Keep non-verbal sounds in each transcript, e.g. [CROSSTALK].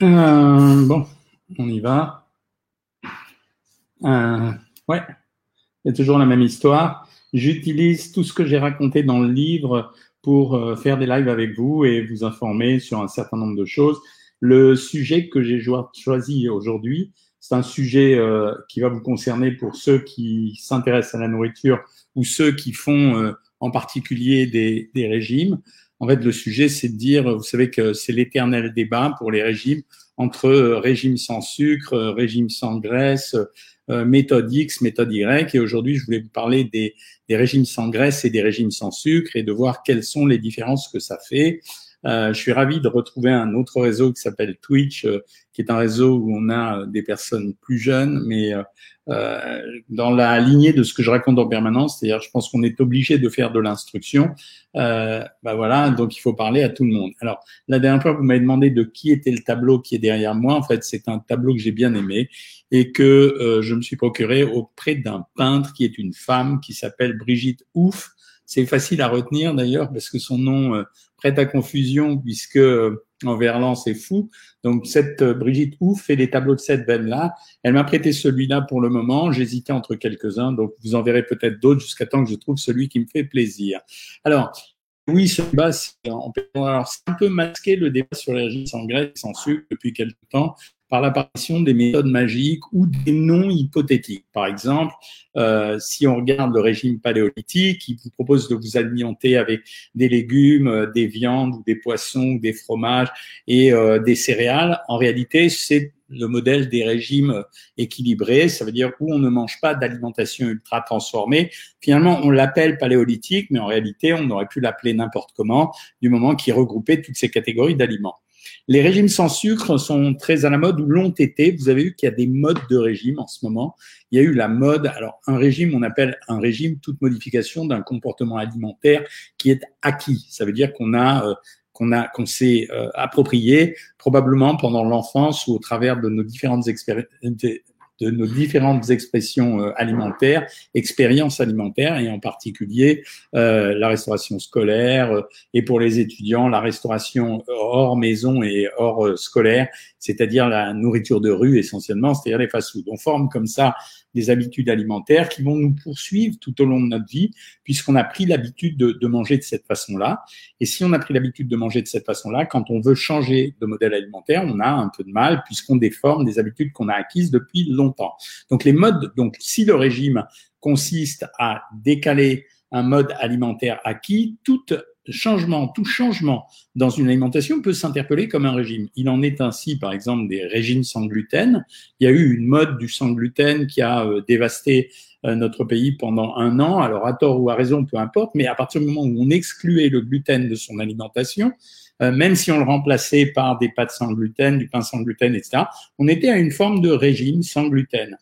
Euh, bon, on y va. Euh, ouais, il y a toujours la même histoire. J'utilise tout ce que j'ai raconté dans le livre pour euh, faire des lives avec vous et vous informer sur un certain nombre de choses. Le sujet que j'ai choisi aujourd'hui, c'est un sujet euh, qui va vous concerner pour ceux qui s'intéressent à la nourriture ou ceux qui font en particulier des, régimes. En fait, le sujet, c'est de dire, vous savez que c'est l'éternel débat pour les régimes entre régime sans sucre, régime sans graisse, méthode X, méthode Y. Et aujourd'hui, je voulais vous parler des, des régimes sans graisse et des régimes sans sucre et de voir quelles sont les différences que ça fait. Euh, je suis ravi de retrouver un autre réseau qui s'appelle Twitch, euh, qui est un réseau où on a euh, des personnes plus jeunes, mais dans la lignée de ce que je raconte en permanence, c'est-à-dire je pense qu'on est obligé de faire de l'instruction. Euh, bah voilà, donc il faut parler à tout le monde. Alors la dernière fois, vous m'avez demandé de qui était le tableau qui est derrière moi. En fait, c'est un tableau que j'ai bien aimé et que euh, je me suis procuré auprès d'un peintre qui est une femme qui s'appelle Brigitte Ouf. C'est facile à retenir d'ailleurs parce que son nom prête à confusion puisque euh, en verlan c'est fou. Donc cette euh, Brigitte Ouf fait des tableaux de cette veine-là. Elle m'a prêté celui-là pour le moment. J'hésitais entre quelques-uns, donc vous en verrez peut-être d'autres jusqu'à temps que je trouve celui qui me fait plaisir. Alors, oui, ce débat, c'est un peu masqué le débat sur régimes sans graisse sans sucre depuis quelque temps par l'apparition des méthodes magiques ou des noms hypothétiques. Par exemple, euh, si on regarde le régime paléolithique, il vous propose de vous alimenter avec des légumes, euh, des viandes ou des poissons, des fromages et euh, des céréales. En réalité, c'est le modèle des régimes équilibrés, ça veut dire où on ne mange pas d'alimentation ultra transformée. Finalement, on l'appelle paléolithique, mais en réalité, on aurait pu l'appeler n'importe comment, du moment qu'il regroupait toutes ces catégories d'aliments. Les régimes sans sucre sont très à la mode ou l'ont été. Vous avez vu qu'il y a des modes de régime en ce moment. Il y a eu la mode. Alors, un régime, on appelle un régime toute modification d'un comportement alimentaire qui est acquis. Ça veut dire qu'on a euh, qu'on a qu'on s'est euh, approprié probablement pendant l'enfance ou au travers de nos différentes expériences de nos différentes expressions euh, alimentaires, expériences alimentaires, et en particulier euh, la restauration scolaire, euh, et pour les étudiants, la restauration hors maison et hors scolaire, c'est-à-dire la nourriture de rue essentiellement, c'est-à-dire les fast-foods. On forme comme ça des habitudes alimentaires qui vont nous poursuivre tout au long de notre vie, puisqu'on a pris l'habitude de, manger de cette façon-là. Et si on a pris l'habitude de manger de cette façon-là, quand on veut changer de modèle alimentaire, on a un peu de mal, puisqu'on déforme des habitudes qu'on a acquises depuis longtemps. Donc les modes, donc si le régime consiste à décaler un mode alimentaire acquis, toute changement, tout changement dans une alimentation peut s'interpeller comme un régime. Il en est ainsi, par exemple, des régimes sans gluten. Il y a eu une mode du sans gluten qui a euh, dévasté euh, notre pays pendant un an. Alors, à tort ou à raison, peu importe, mais à partir du moment où on excluait le gluten de son alimentation, euh, même si on le remplaçait par des pâtes sans gluten, du pain sans gluten, etc., on était à une forme de régime sans gluten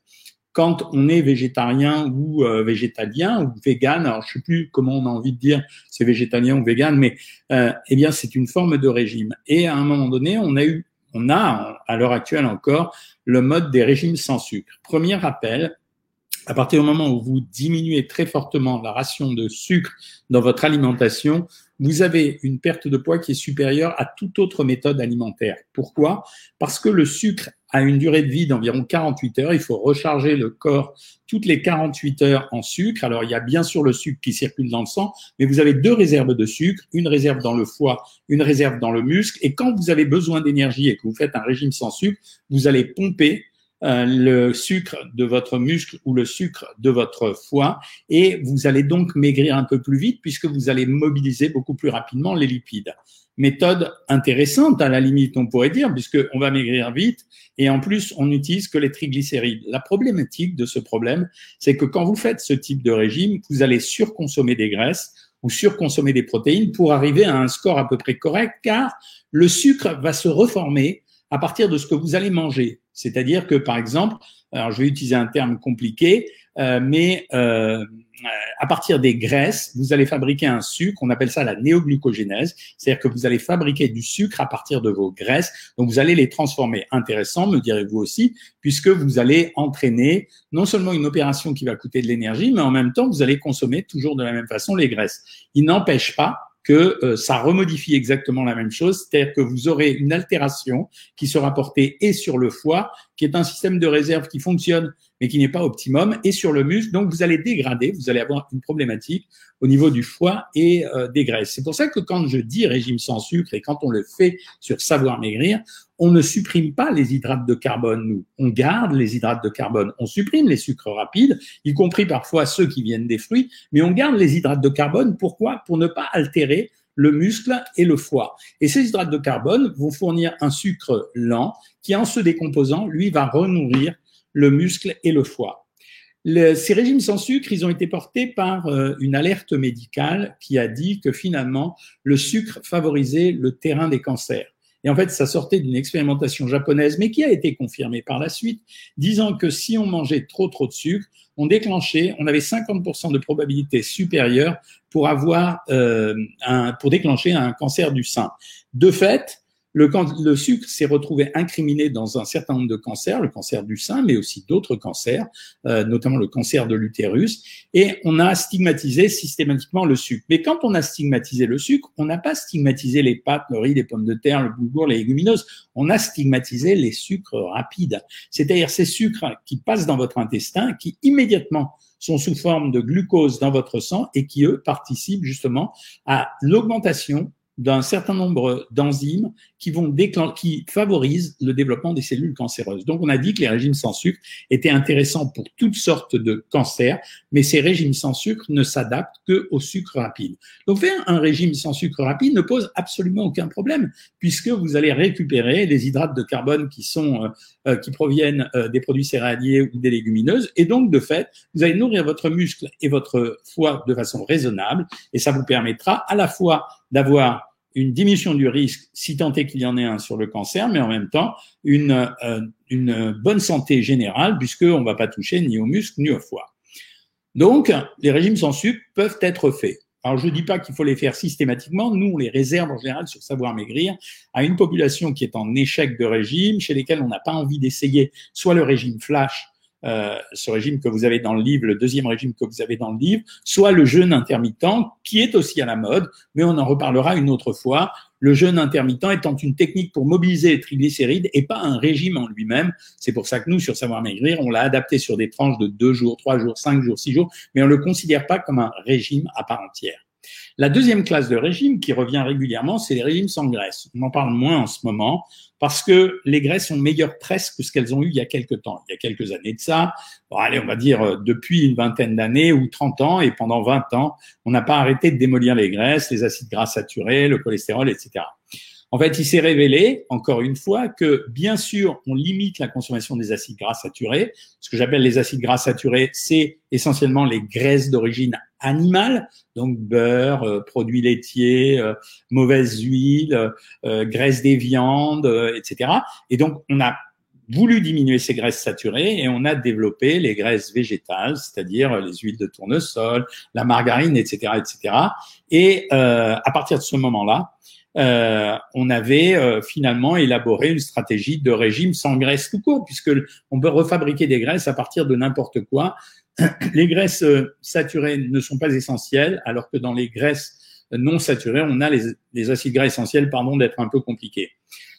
quand on est végétarien ou euh, végétalien ou vegan, alors je sais plus comment on a envie de dire c'est végétalien ou vegan, mais euh, eh bien c'est une forme de régime. Et à un moment donné, on a eu, on a à l'heure actuelle encore le mode des régimes sans sucre. Premier rappel, à partir du moment où vous diminuez très fortement la ration de sucre dans votre alimentation, vous avez une perte de poids qui est supérieure à toute autre méthode alimentaire. Pourquoi? Parce que le sucre a une durée de vie d'environ 48 heures. Il faut recharger le corps toutes les 48 heures en sucre. Alors, il y a bien sûr le sucre qui circule dans le sang, mais vous avez deux réserves de sucre, une réserve dans le foie, une réserve dans le muscle. Et quand vous avez besoin d'énergie et que vous faites un régime sans sucre, vous allez pomper euh, le sucre de votre muscle ou le sucre de votre foie et vous allez donc maigrir un peu plus vite puisque vous allez mobiliser beaucoup plus rapidement les lipides. Méthode intéressante à la limite, on pourrait dire, puisque on va maigrir vite et en plus on n'utilise que les triglycérides. La problématique de ce problème, c'est que quand vous faites ce type de régime, vous allez surconsommer des graisses ou surconsommer des protéines pour arriver à un score à peu près correct, car le sucre va se reformer à partir de ce que vous allez manger. C'est-à-dire que, par exemple, alors je vais utiliser un terme compliqué, euh, mais euh, à partir des graisses, vous allez fabriquer un sucre, on appelle ça la néoglucogénèse, c'est-à-dire que vous allez fabriquer du sucre à partir de vos graisses, donc vous allez les transformer. Intéressant, me direz-vous aussi, puisque vous allez entraîner non seulement une opération qui va coûter de l'énergie, mais en même temps, vous allez consommer toujours de la même façon les graisses. Il n'empêche pas que euh, ça remodifie exactement la même chose, c'est-à-dire que vous aurez une altération qui sera portée et sur le foie, qui est un système de réserve qui fonctionne mais qui n'est pas optimum, et sur le muscle. Donc, vous allez dégrader, vous allez avoir une problématique au niveau du foie et euh, des graisses. C'est pour ça que quand je dis régime sans sucre et quand on le fait sur savoir maigrir, on ne supprime pas les hydrates de carbone, nous. On garde les hydrates de carbone. On supprime les sucres rapides, y compris parfois ceux qui viennent des fruits, mais on garde les hydrates de carbone. Pourquoi? Pour ne pas altérer le muscle et le foie. Et ces hydrates de carbone vont fournir un sucre lent qui, en se décomposant, lui, va renourrir le muscle et le foie. ces régimes sans sucre, ils ont été portés par euh, une alerte médicale qui a dit que finalement, le sucre favorisait le terrain des cancers. Et en fait, ça sortait d'une expérimentation japonaise, mais qui a été confirmée par la suite, disant que si on mangeait trop trop de sucre, on déclenchait, on avait 50% de probabilité supérieure pour avoir euh, un, pour déclencher un cancer du sein. De fait, le, le sucre s'est retrouvé incriminé dans un certain nombre de cancers, le cancer du sein, mais aussi d'autres cancers, euh, notamment le cancer de l'utérus, et on a stigmatisé systématiquement le sucre. Mais quand on a stigmatisé le sucre, on n'a pas stigmatisé les pâtes, le riz, les pommes de terre, le boulgour, les légumineuses, on a stigmatisé les sucres rapides, c'est-à-dire ces sucres qui passent dans votre intestin, qui immédiatement sont sous forme de glucose dans votre sang et qui, eux, participent justement à l'augmentation d'un certain nombre d'enzymes qui vont qui favorisent le développement des cellules cancéreuses. Donc, on a dit que les régimes sans sucre étaient intéressants pour toutes sortes de cancers, mais ces régimes sans sucre ne s'adaptent que au sucre rapide. Donc, faire un régime sans sucre rapide ne pose absolument aucun problème, puisque vous allez récupérer les hydrates de carbone qui sont euh, euh, qui proviennent euh, des produits céréaliers ou des légumineuses, et donc de fait, vous allez nourrir votre muscle et votre foie de façon raisonnable, et ça vous permettra à la fois d'avoir une diminution du risque, si tant est qu'il y en ait un sur le cancer, mais en même temps une, euh, bonne santé générale, puisqu'on ne va pas toucher ni au muscle ni au foie. Donc, les régimes sans sucre peuvent être faits. Alors, je ne dis pas qu'il faut les faire systématiquement. Nous, on les réserve en général sur Savoir Maigrir à une population qui est en échec de régime, chez lesquels on n'a pas envie d'essayer soit le régime flash, euh, ce régime que vous avez dans le livre, le deuxième régime que vous avez dans le livre, soit le jeûne intermittent, qui est aussi à la mode, mais on en reparlera une autre fois. Le jeûne intermittent étant une technique pour mobiliser les triglycérides et pas un régime en lui-même. C'est pour ça que nous, sur Savoir Maigrir, on l'a adapté sur des tranches de deux jours, trois jours, cinq jours, six jours, mais on ne le considère pas comme un régime à part entière. La deuxième classe de régime qui revient régulièrement, c'est les régimes sans graisse. On en parle moins en ce moment parce que les graisses sont meilleures presque que ce qu'elles ont eu il y a quelques temps. Il y a quelques années de ça, bon, allez, on va dire euh, depuis une vingtaine d'années ou 30 ans, et pendant 20 ans, on n'a pas arrêté de démolir les graisses, les acides gras saturés, le cholestérol, etc. En fait, il s'est révélé, encore une fois, que bien sûr, on limite la consommation des acides gras saturés. Ce que j'appelle les acides gras saturés, c'est essentiellement les graisses d'origine animale, donc beurre, euh, produits laitiers, euh, mauvaises huiles, euh, graisse des viandes, etc. Et donc, on a voulu diminuer ces graisses saturées et on a développé les graisses végétales, c'est-à-dire les huiles de tournesol, la margarine, etc., etc. Et à partir de ce moment-là, euh, on avait euh, finalement élaboré une stratégie de régime sans graisse tout court, puisque on peut refabriquer des graisses à partir de n'importe quoi. Les graisses euh, saturées ne sont pas essentielles, alors que dans les graisses non saturées, on a les, acides gras essentiels, pardon, d'être un peu compliqués.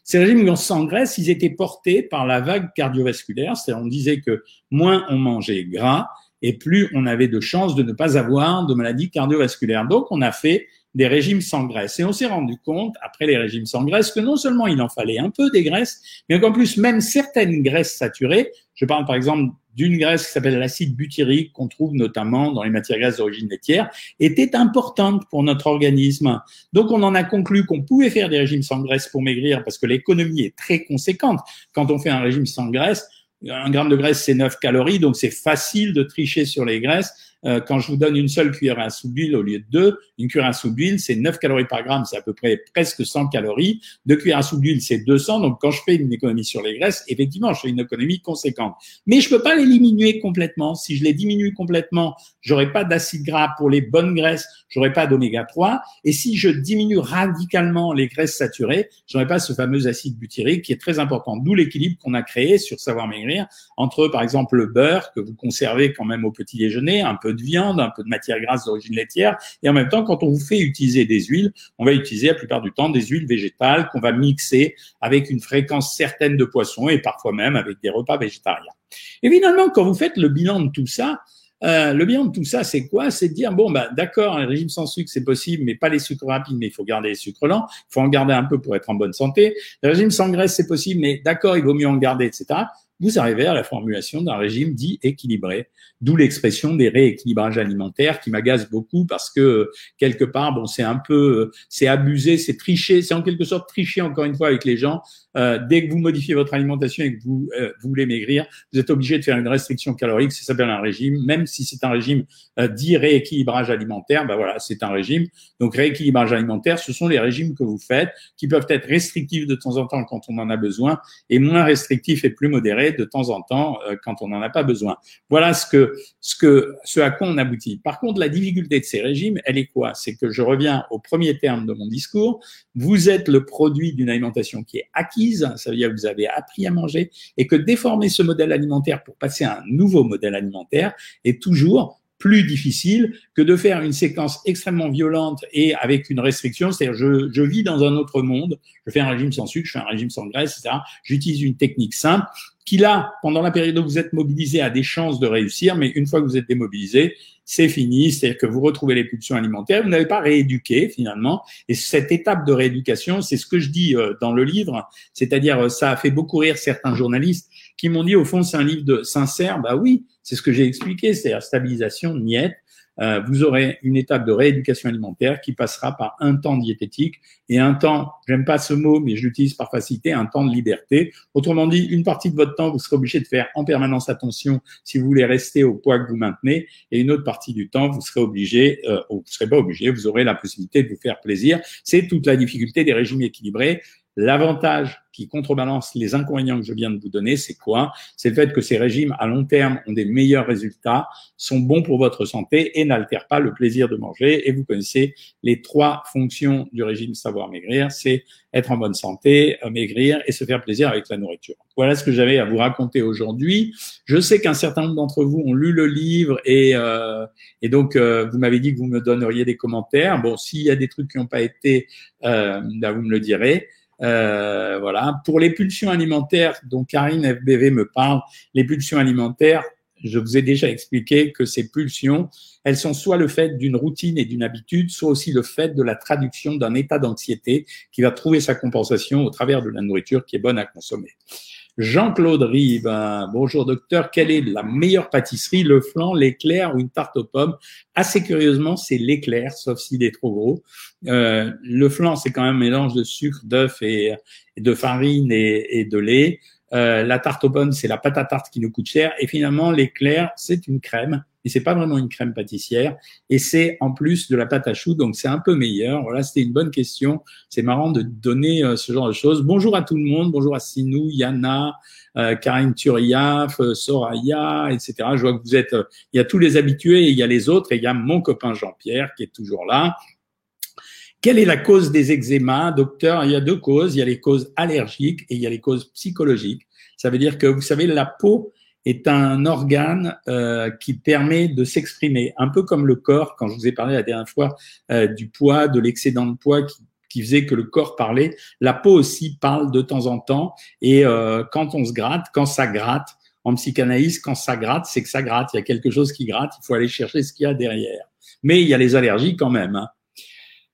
Ces régimes sans graisse, ils étaient portés par la vague cardiovasculaire, c'est-à-dire on disait que moins on mangeait gras et plus on avait de chances de ne pas avoir de maladies cardiovasculaires. Donc on a fait des régimes sans graisse. Et on s'est rendu compte, après les régimes sans graisse, que non seulement il en fallait un peu des graisses, mais qu'en plus, même certaines graisses saturées, je parle par exemple d'une graisse qui s'appelle l'acide butyrique, qu'on trouve notamment dans les matières grasses d'origine laitière, était importante pour notre organisme. Donc, on en a conclu qu'on pouvait faire des régimes sans graisse pour maigrir parce que l'économie est très conséquente. Quand on fait un régime sans graisse, un gramme de graisse, c'est 9 calories, donc c'est facile de tricher sur les graisses. Euh, quand je vous donne une seule cuillère à soupe d'huile au lieu de deux, une cuillère à soupe d'huile, c'est 9 calories par gramme, c'est à peu près presque 100 calories. Deux cuillères à soupe d'huile, c'est 200. Donc, quand je fais une économie sur les graisses, effectivement, je fais une économie conséquente. Mais je peux pas les diminuer complètement. Si je les diminue complètement, j'aurai pas d'acide gras pour les bonnes graisses, j'aurai pas d'oméga 3. Et si je diminue radicalement les graisses saturées, j'aurai pas ce fameux acide butyrique qui est très important. D'où l'équilibre qu'on a créé sur Savoir Maigrir maigrir entre, par exemple, le beurre que vous conservez quand même au petit déjeuner, un peu de viande, un peu de matière grasse d'origine laitière, et en même temps, quand on vous fait utiliser des huiles, on va utiliser la plupart du temps des huiles végétales qu'on va mixer avec une fréquence certaine de poisson et parfois même avec des repas végétariens. Et finalement, quand vous faites le bilan de tout ça, euh, le bilan de tout ça, c'est quoi? C'est de dire bon, bah, d'accord, un régime sans sucre, c'est possible, mais pas les sucres rapides, mais il faut garder les sucres lents. Il faut en garder un peu pour être en bonne santé. Le régime sans graisse, c'est possible, mais d'accord, il vaut mieux en garder, etc. Vous arrivez à la formulation d'un régime dit équilibré, d'où l'expression des rééquilibrages alimentaires qui m'agace beaucoup parce que quelque part, bon, c'est un peu, c'est abusé, c'est tricher, c'est en quelque sorte tricher encore une fois avec les gens euh, dès que vous modifiez votre alimentation et que vous, euh, vous voulez maigrir, vous êtes obligé de faire une restriction calorique. Ça s'appelle un régime, même si c'est un régime euh, dit rééquilibrage alimentaire. Ben voilà, c'est un régime. Donc rééquilibrage alimentaire, ce sont les régimes que vous faites qui peuvent être restrictifs de temps en temps quand on en a besoin et moins restrictifs et plus modérés de temps en temps quand on n'en a pas besoin. Voilà ce que ce que ce à quoi on aboutit. Par contre, la difficulté de ces régimes, elle est quoi? C'est que je reviens au premier terme de mon discours. Vous êtes le produit d'une alimentation qui est acquise ça veut dire que vous avez appris à manger, et que déformer ce modèle alimentaire pour passer à un nouveau modèle alimentaire est toujours plus difficile que de faire une séquence extrêmement violente et avec une restriction, c'est-à-dire je, je vis dans un autre monde, je fais un régime sans sucre, je fais un régime sans graisse, etc. J'utilise une technique simple qui là, pendant la période où vous êtes mobilisé, a des chances de réussir, mais une fois que vous êtes démobilisé, c'est fini, c'est-à-dire que vous retrouvez les pulsions alimentaires, vous n'avez pas rééduqué finalement, et cette étape de rééducation, c'est ce que je dis euh, dans le livre, c'est-à-dire euh, ça a fait beaucoup rire certains journalistes qui m'ont dit au fond c'est un livre de sincère, bah oui, c'est ce que j'ai expliqué, c'est-à-dire stabilisation, niette, euh, vous aurez une étape de rééducation alimentaire qui passera par un temps diététique et un temps, j'aime pas ce mot, mais je l'utilise par facilité, un temps de liberté. Autrement dit, une partie de votre temps, vous serez obligé de faire en permanence attention si vous voulez rester au poids que vous maintenez, et une autre partie du temps, vous serez obligé, euh, ou vous serez pas obligé, vous aurez la possibilité de vous faire plaisir. C'est toute la difficulté des régimes équilibrés. L'avantage qui contrebalance les inconvénients que je viens de vous donner, c'est quoi? C'est le fait que ces régimes à long terme ont des meilleurs résultats, sont bons pour votre santé et n'altèrent pas le plaisir de manger. Et vous connaissez les trois fonctions du régime savoir maigrir, c'est être en bonne santé, euh, maigrir et se faire plaisir avec la nourriture. Voilà ce que j'avais à vous raconter aujourd'hui. Je sais qu'un certain nombre d'entre vous ont lu le livre et, euh, et donc euh, vous m'avez dit que vous me donneriez des commentaires. Bon, s'il y a des trucs qui n'ont pas été, euh, bah, vous me le direz. Euh, voilà. Pour les pulsions alimentaires dont Karine FBV me parle, les pulsions alimentaires, je vous ai déjà expliqué que ces pulsions, elles sont soit le fait d'une routine et d'une habitude, soit aussi le fait de la traduction d'un état d'anxiété qui va trouver sa compensation au travers de la nourriture qui est bonne à consommer. Jean-Claude Rive, bonjour docteur, quelle est la meilleure pâtisserie, le flan, l'éclair ou une tarte aux pommes? Assez curieusement, c'est l'éclair, sauf s'il est trop gros. Euh, le flan, c'est quand même un mélange de sucre, d'œuf et, de farine et, de lait. Euh, la tarte aux pommes, c'est la pâte à tarte qui nous coûte cher. Et finalement, l'éclair, c'est une crème et c'est pas vraiment une crème pâtissière. Et c'est en plus de la pâte à choux, donc c'est un peu meilleur. Voilà, c'était une bonne question. C'est marrant de donner euh, ce genre de choses. Bonjour à tout le monde. Bonjour à Sinou, Yana, euh, Karine Turiaf, euh, Soraya, etc. Je vois que vous êtes, il y a tous les habitués et il y a les autres et il y a mon copain Jean-Pierre qui est toujours là. Quelle est la cause des eczémas, docteur Il y a deux causes. Il y a les causes allergiques et il y a les causes psychologiques. Ça veut dire que vous savez, la peau est un organe euh, qui permet de s'exprimer, un peu comme le corps, quand je vous ai parlé la dernière fois euh, du poids, de l'excédent de poids qui, qui, faisait que le corps parlait, la peau aussi parle de temps en temps, et euh, quand on se gratte, quand ça gratte, en psychanalyse, quand ça gratte, c'est que ça gratte, il y a quelque chose qui gratte, il faut aller chercher ce qu'il y a derrière. Mais il y a les allergies quand même. Hein.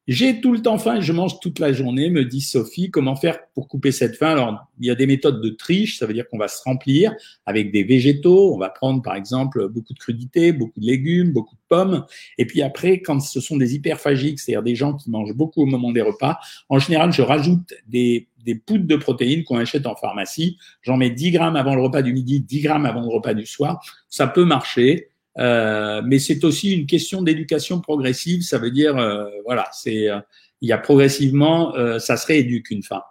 J'ai tout le temps faim je mange toute la journée, me dit Sophie. Comment faire pour couper cette faim? Alors, il y a des méthodes de triche. Ça veut dire qu'on va se remplir avec des végétaux. On va prendre, par exemple, beaucoup de crudités, beaucoup de légumes, beaucoup de pommes. Et puis après, quand ce sont des hyperphagiques, c'est-à-dire des gens qui mangent beaucoup au moment des repas, en général, je rajoute des, des poudres de protéines qu'on achète en pharmacie. J'en mets 10 grammes avant le repas du midi, 10 grammes avant le repas du soir. Ça peut marcher. Euh, mais c'est aussi une question d'éducation progressive. Ça veut dire, euh, voilà, c'est euh, il y a progressivement, ça se rééduque une femme.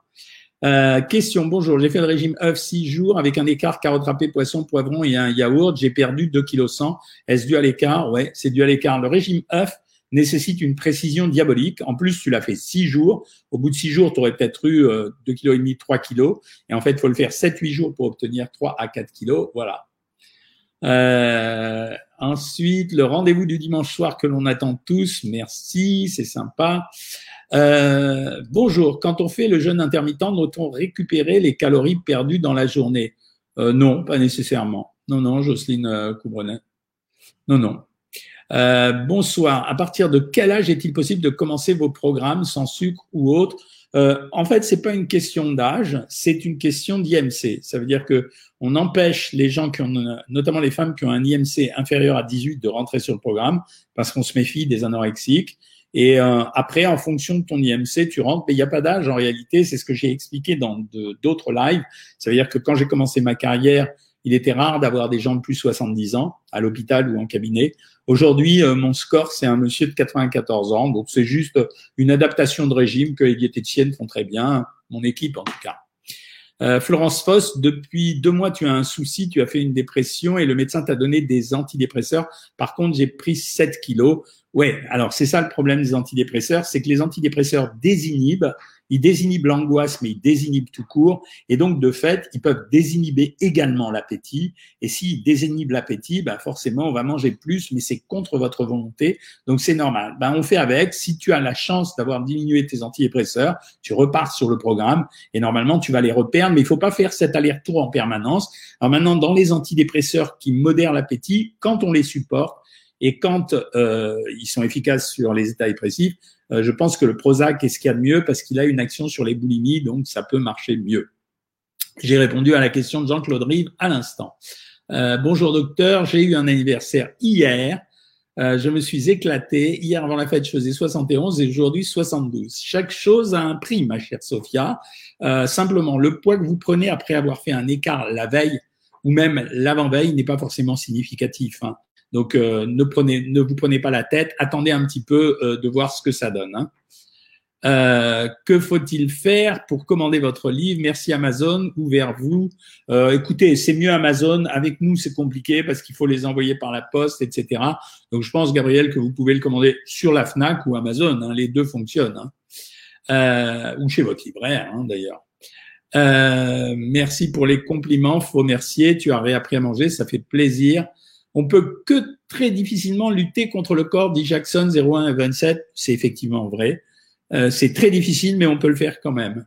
question, bonjour, j'ai fait le régime œuf 6 jours avec un écart carotte râpée, poisson, poivron et un yaourt. J'ai perdu 2 kg 100. Est-ce dû à l'écart? Ouais, c'est dû à l'écart. Le régime œuf nécessite une précision diabolique. En plus, tu l'as fait six jours. Au bout de six jours, tu aurais peut-être eu euh, 2,5 kg, 3 kg. Et en fait, il faut le faire 7-8 jours pour obtenir 3 à 4 kg. Voilà. Euh, ensuite, le rendez-vous du dimanche soir que l'on attend tous. Merci, c'est sympa. Euh, bonjour, quand on fait le jeûne intermittent, doit-on récupérer les calories perdues dans la journée? Euh, Non, pas nécessairement. Non, non, Jocelyne euh, Coubrenet. Non, non. Bonsoir. À partir de quel âge est-il possible de commencer vos programmes sans sucre ou autre? Euh, En fait, c'est pas une question d'âge, c'est une question d'IMC. Ça veut dire que on empêche les gens qui ont, notamment les femmes qui ont un IMC inférieur à 18, de rentrer sur le programme parce qu'on se méfie des anorexiques. Et euh, après, en fonction de ton IMC, tu rentres, mais il n'y a pas d'âge en réalité. C'est ce que j'ai expliqué dans d'autres lives. Ça veut dire que quand j'ai commencé ma carrière, il était rare d'avoir des gens de plus de 70 ans à l'hôpital ou en cabinet. Aujourd'hui, euh, mon score, c'est un monsieur de 94 ans. Donc, c'est juste une adaptation de régime que les diététiciennes font très bien, mon équipe en tout cas. Euh, Florence Foss, depuis deux mois, tu as un souci, tu as fait une dépression et le médecin t'a donné des antidépresseurs. Par contre, j'ai pris 7 kilos. Ouais, alors c'est ça le problème des antidépresseurs, c'est que les antidépresseurs désinhibent ils désinhibent l'angoisse, mais ils désinhibent tout court. Et donc, de fait, ils peuvent désinhiber également l'appétit. Et s'ils désinhibent l'appétit, ben forcément, on va manger plus, mais c'est contre votre volonté. Donc, c'est normal. Ben, on fait avec. Si tu as la chance d'avoir diminué tes antidépresseurs, tu repars sur le programme et normalement, tu vas les reperdre, mais il faut pas faire cet aller-retour en permanence. Alors maintenant, dans les antidépresseurs qui modèrent l'appétit, quand on les supporte, et quand euh, ils sont efficaces sur les états dépressifs, euh, je pense que le Prozac est ce qu'il y a de mieux parce qu'il a une action sur les boulimies, donc ça peut marcher mieux. J'ai répondu à la question de Jean-Claude Rive à l'instant. Euh, bonjour docteur, j'ai eu un anniversaire hier. Euh, je me suis éclaté. Hier avant la fête, je faisais 71 et aujourd'hui 72. Chaque chose a un prix, ma chère Sophia. Euh, simplement, le poids que vous prenez après avoir fait un écart la veille ou même l'avant-veille n'est pas forcément significatif. Hein. Donc, euh, ne, prenez, ne vous prenez pas la tête, attendez un petit peu euh, de voir ce que ça donne. Hein. Euh, que faut-il faire pour commander votre livre? Merci Amazon ou vers vous? écoutez, c'est mieux Amazon. Avec nous, c'est compliqué parce qu'il faut les envoyer par la poste, etc. Donc, je pense, Gabriel, que vous pouvez le commander sur la Fnac ou Amazon. Hein, les deux fonctionnent. Hein. ou chez votre libraire, d'ailleurs. merci pour les compliments. Faut remercier. Tu as réappris à manger, ça fait plaisir. On peut que très difficilement lutter contre le corps, dit Jackson 01 et 27. C'est effectivement vrai. Euh, c'est très difficile, mais on peut le faire quand même.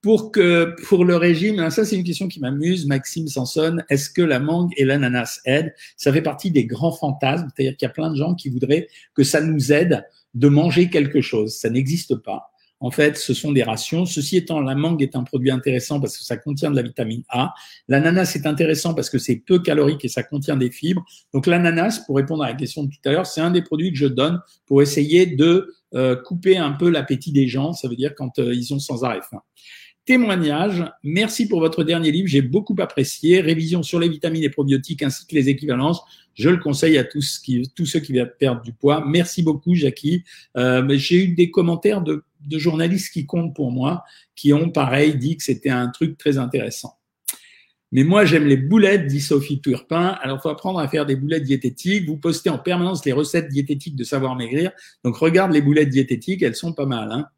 Pour que pour le régime, hein, ça c'est une question qui m'amuse, Maxime Sanson. Est-ce que la mangue et l'ananas aident? Ça fait partie des grands fantasmes, c'est-à-dire qu'il y a plein de gens qui voudraient que ça nous aide de manger quelque chose. Ça n'existe pas. En fait, ce sont des rations. Ceci étant, la mangue est un produit intéressant parce que ça contient de la vitamine A. L'ananas est intéressant parce que c'est peu calorique et ça contient des fibres. Donc l'ananas, pour répondre à la question de tout à l'heure, c'est un des produits que je donne pour essayer de euh, couper un peu l'appétit des gens. Ça veut dire quand euh, ils ont sans arrêt faim. Témoignage, merci pour votre dernier livre, j'ai beaucoup apprécié. Révision sur les vitamines et probiotiques ainsi que les équivalences. Je le conseille à tous, qui, tous ceux qui veulent perdre du poids. Merci beaucoup, Jackie. Euh, j'ai eu des commentaires de de journalistes qui comptent pour moi, qui ont pareil dit que c'était un truc très intéressant. Mais moi, j'aime les boulettes, dit Sophie Turpin. Alors, faut apprendre à faire des boulettes diététiques. Vous postez en permanence les recettes diététiques de Savoir Maigrir. Donc, regarde les boulettes diététiques, elles sont pas mal. Hein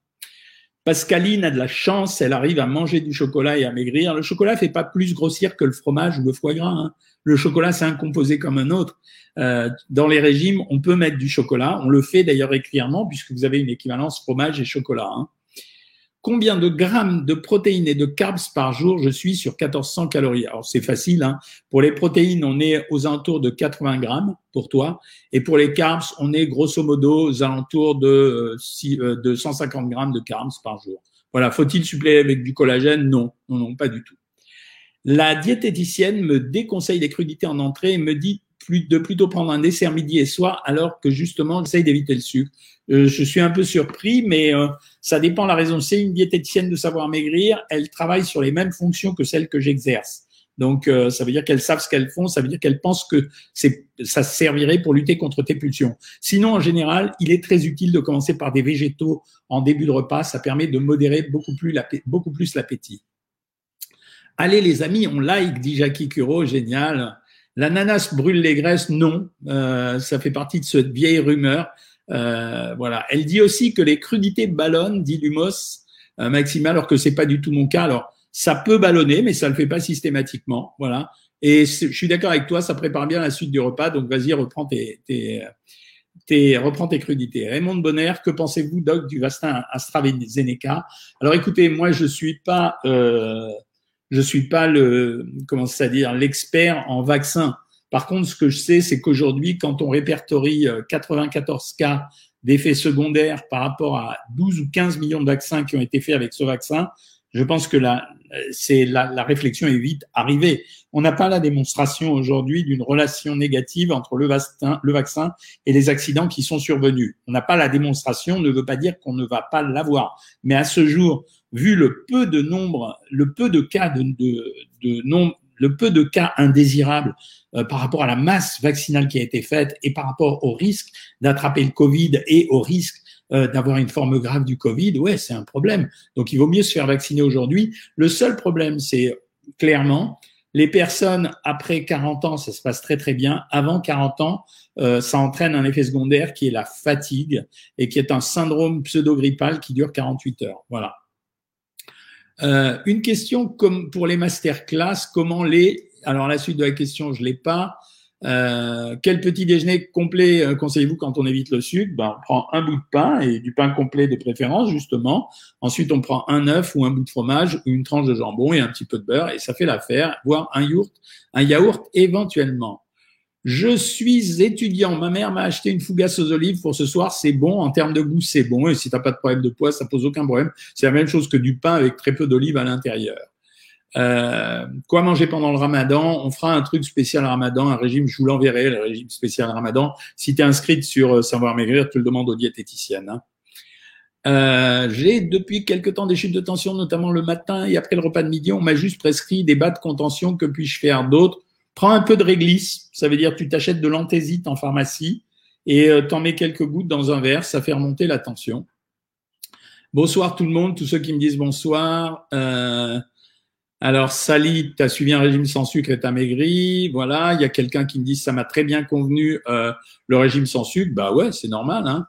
Pascaline a de la chance, elle arrive à manger du chocolat et à maigrir. Le chocolat fait pas plus grossir que le fromage ou le foie gras. Hein. Le chocolat, c'est un composé comme un autre. Euh, dans les régimes, on peut mettre du chocolat. On le fait d'ailleurs régulièrement puisque vous avez une équivalence fromage et chocolat. Hein. Combien de grammes de protéines et de carbs par jour je suis sur 1400 calories? Alors c'est facile. Hein. Pour les protéines, on est aux alentours de 80 grammes pour toi. Et pour les carbs, on est grosso modo aux alentours de, euh, de 150 grammes de carbs par jour. Voilà, faut-il suppléer avec du collagène? Non, non, non, pas du tout. La diététicienne me déconseille les crudités en entrée et me dit de plutôt prendre un dessert midi et soir alors que justement j'essaye d'éviter le sucre. Euh, je suis un peu surpris, mais euh, ça dépend la raison. C'est une diététicienne de savoir maigrir, elle travaille sur les mêmes fonctions que celles que j'exerce. Donc, euh, ça veut dire qu'elles savent ce qu'elles font, ça veut dire qu'elles pensent que ça servirait pour lutter contre tes pulsions. Sinon, en général, il est très utile de commencer par des végétaux en début de repas. Ça permet de modérer beaucoup plus, beaucoup plus l'appétit. Allez les amis, on like, dit Jackie Curo, génial. L'ananas brûle les graisses Non, euh, ça fait partie de cette vieille rumeur. Euh, voilà. Elle dit aussi que les crudités ballonnent, dit Lumos euh, Maxima, alors que c'est pas du tout mon cas. Alors, ça peut ballonner, mais ça le fait pas systématiquement. Voilà. Et je suis d'accord avec toi, ça prépare bien la suite du repas. Donc, vas-y, reprends tes, tes, tes, reprends tes crudités. Raymond Bonner, que pensez-vous, Doc, du vaccin AstraZeneca? Alors, écoutez, moi, je suis pas, euh, je suis pas le, comment ça dire, l'expert en vaccin. Par contre, ce que je sais, c'est qu'aujourd'hui, quand on répertorie 94 euh, cas d'effets secondaires par rapport à 12 ou 15 millions de vaccins qui ont été faits avec ce vaccin, je pense que la, c'est la, réflexion est vite arrivée. On n'a pas la démonstration aujourd'hui d'une relation négative entre le vaccin, et les accidents qui sont survenus. On n'a pas la démonstration, ne veut pas dire qu'on ne va pas l'avoir. Mais à ce jour, vu le peu de nombre, le peu de cas de nombre, le peu de cas indésirables euh, par rapport à la masse vaccinale qui a été faite et par rapport au risque d'attraper le Covid et au risque euh, d'avoir une forme grave du Covid, ouais, c'est un problème. Donc, il vaut mieux se faire vacciner aujourd'hui. Le seul problème, c'est clairement les personnes après 40 ans, ça se passe très très bien. Avant 40 ans, euh, ça entraîne un effet secondaire qui est la fatigue et qui est un syndrome pseudo-grippal qui dure 48 heures. Voilà. Euh, une question comme pour les masterclass, comment les alors la suite de la question, je l'ai pas. Euh, quel petit déjeuner complet euh, conseillez-vous quand on évite le sucre? Ben, On prend un bout de pain et du pain complet de préférence, justement. Ensuite, on prend un œuf ou un bout de fromage ou une tranche de jambon et un petit peu de beurre et ça fait l'affaire, voire un yaourt, un yaourt éventuellement. Je suis étudiant. Ma mère m'a acheté une fougasse aux olives pour ce soir. C'est bon. En termes de goût, c'est bon. Et si t'as pas de problème de poids, ça pose aucun problème. C'est la même chose que du pain avec très peu d'olives à l'intérieur. Euh, quoi manger pendant le ramadan? On fera un truc spécial ramadan, un régime, je vous l'enverrai, le régime spécial ramadan. Si tu es inscrite sur euh, Savoir Maigrir, tu le demandes aux diététiciennes. Hein. Euh, j'ai depuis quelque temps des chutes de tension, notamment le matin et après le repas de midi. On m'a juste prescrit des bas de contention. Que puis-je faire d'autre? Prends un peu de réglisse. Ça veut dire tu t'achètes de l'anthésite en pharmacie et euh, t'en mets quelques gouttes dans un verre. Ça fait remonter la tension. Bonsoir tout le monde, tous ceux qui me disent bonsoir. Euh, alors, Sally, tu as suivi un régime sans sucre et t'as maigri. Voilà, il y a quelqu'un qui me dit ça m'a très bien convenu euh, le régime sans sucre. Bah ouais, c'est normal. Hein.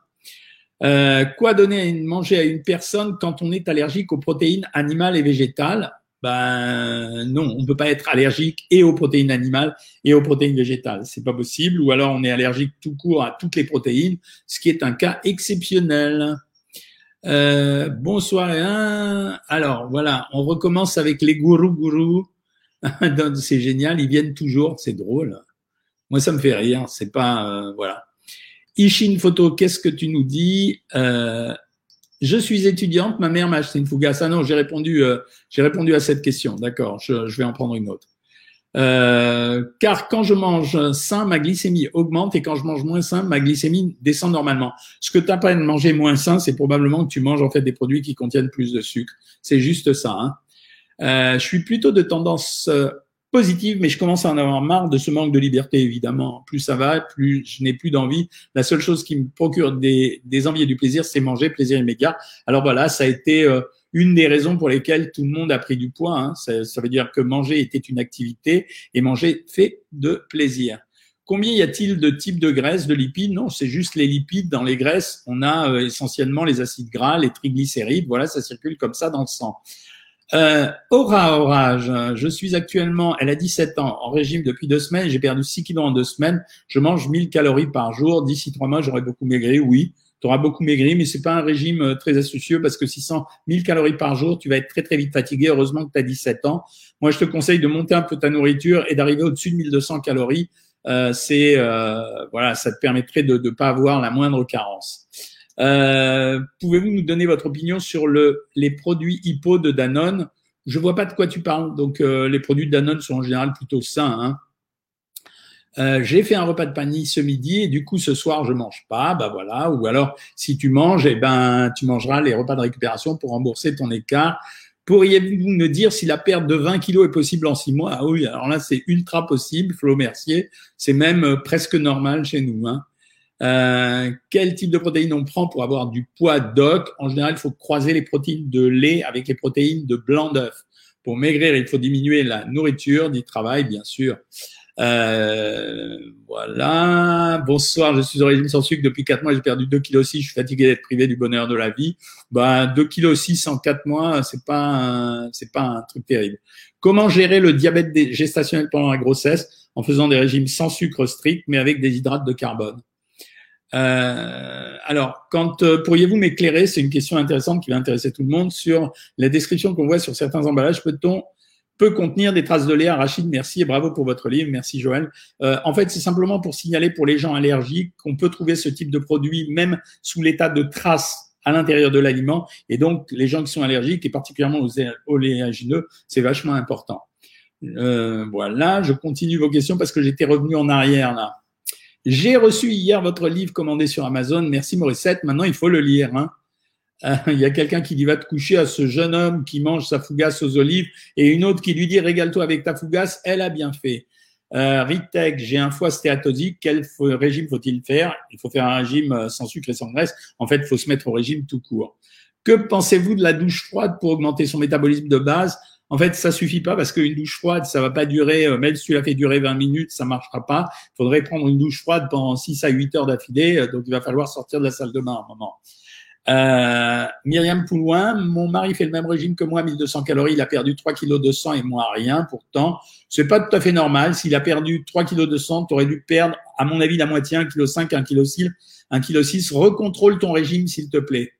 Euh, quoi donner à manger à une personne quand on est allergique aux protéines animales et végétales? Ben non, on peut pas être allergique et aux protéines animales et aux protéines végétales. C'est pas possible. Ou alors on est allergique tout court à toutes les protéines, ce qui est un cas exceptionnel. Euh, bonsoir. Alors voilà, on recommence avec les gourous gourous. [LAUGHS] c'est génial, ils viennent toujours, c'est drôle. Moi, ça me fait rire. C'est pas euh, voilà. Ishin photo, qu'est-ce que tu nous dis euh, Je suis étudiante, ma mère m'a acheté une fougasse. Ah non, j'ai répondu, euh, j'ai répondu à cette question. D'accord, je vais en prendre une autre. Euh, car quand je mange sain, ma glycémie augmente et quand je mange moins sain, ma glycémie descend normalement. Ce que tu as pas de manger moins sain, c'est probablement que tu manges en fait des produits qui contiennent plus de sucre. C'est juste ça. Hein. Euh, je suis plutôt de tendance euh, positive, mais je commence à en avoir marre de ce manque de liberté, évidemment. Plus ça va, plus je n'ai plus d'envie. La seule chose qui me procure des, envies et du plaisir, c'est manger, plaisir immédiat. Alors voilà, ça a été euh, une des raisons pour lesquelles tout le monde a pris du poids. Hein. Ça, ça, veut dire que manger était une activité et manger fait de plaisir. Combien y a-t-il de types de graisses, de lipides? Non, c'est juste les lipides. Dans les graisses, on a euh, essentiellement les acides gras, les triglycérides. Voilà, ça circule comme ça dans le sang. Euh, Aura Orage, je suis actuellement, elle a 17 ans, en régime depuis deux semaines, j'ai perdu 6 kilos en deux semaines, je mange 1000 calories par jour, d'ici trois mois j'aurai beaucoup maigri, oui, tu auras beaucoup maigri, mais c'est pas un régime euh, très astucieux parce que 600, 1000 calories par jour, tu vas être très très vite fatigué. Heureusement que tu as 17 ans. Moi, je te conseille de monter un peu ta nourriture et d'arriver au-dessus de 1200 calories. Euh, c'est euh, voilà, ça te permettrait de ne pas avoir la moindre carence. Euh, Pouvez-vous nous donner votre opinion sur le, les produits hypo de Danone? Je vois pas de quoi tu parles. Donc, euh, les produits de Danone sont en général plutôt sains. Hein. Euh, j'ai fait un repas de panier ce midi et du coup ce soir je mange pas, bah voilà. Ou alors si tu manges, eh ben tu mangeras les repas de récupération pour rembourser ton écart. Pourriez-vous me dire si la perte de 20 kilos est possible en six mois? Ah oui, alors là c'est ultra possible, Flo Mercier. C'est même presque normal chez nous. Hein. Euh, quel type de protéines on prend pour avoir du poids doc? En général, il faut croiser les protéines de lait avec les protéines de blanc d'œuf. Pour maigrir, il faut diminuer la nourriture, du travail, bien sûr. Euh, voilà. Bonsoir, je suis au régime sans sucre depuis 4 mois, j'ai perdu 2 kilos aussi, je suis fatigué d'être privé du bonheur de la vie. Ben, 2 kilos aussi en 4 mois, c'est pas c'est pas un truc terrible. Comment gérer le diabète gestationnel pendant la grossesse en faisant des régimes sans sucre strict mais avec des hydrates de carbone? Euh, alors, quand euh, pourriez-vous m'éclairer C'est une question intéressante qui va intéresser tout le monde sur la description qu'on voit sur certains emballages. Peut-on peut contenir des traces de lait arachide Merci et bravo pour votre livre. Merci Joël. Euh, en fait, c'est simplement pour signaler pour les gens allergiques qu'on peut trouver ce type de produit même sous l'état de traces à l'intérieur de l'aliment. Et donc, les gens qui sont allergiques et particulièrement aux oléagineux, c'est vachement important. Euh, voilà, je continue vos questions parce que j'étais revenu en arrière là. J'ai reçu hier votre livre commandé sur Amazon. Merci Morissette. Maintenant, il faut le lire. Hein. Euh, il y a quelqu'un qui dit va te coucher à ce jeune homme qui mange sa fougasse aux olives et une autre qui lui dit régale-toi avec ta fougasse. Elle a bien fait. Euh, j'ai un foie stéatosique. Quel régime faut-il faire? Il faut faire un régime euh, sans sucre et sans graisse. En fait, il faut se mettre au régime tout court. Que pensez-vous de la douche froide pour augmenter son métabolisme de base? En fait, ça suffit pas parce qu'une douche froide, ça va pas durer, euh, même si tu la fais durer 20 minutes, ça marchera pas. Il faudrait prendre une douche froide pendant 6 à 8 heures d'affilée, euh, donc il va falloir sortir de la salle de bain à un moment. Euh, Myriam Poulouin, mon mari fait le même régime que moi, 1200 calories, il a perdu 3 kg de sang et moi rien. Pourtant, c'est pas tout à fait normal. S'il a perdu 3 kg de sang, tu aurais dû perdre, à mon avis, la moitié, 1,5 kg, 1 kg 6, 1 kg 6. Recontrôle ton régime, s'il te plaît.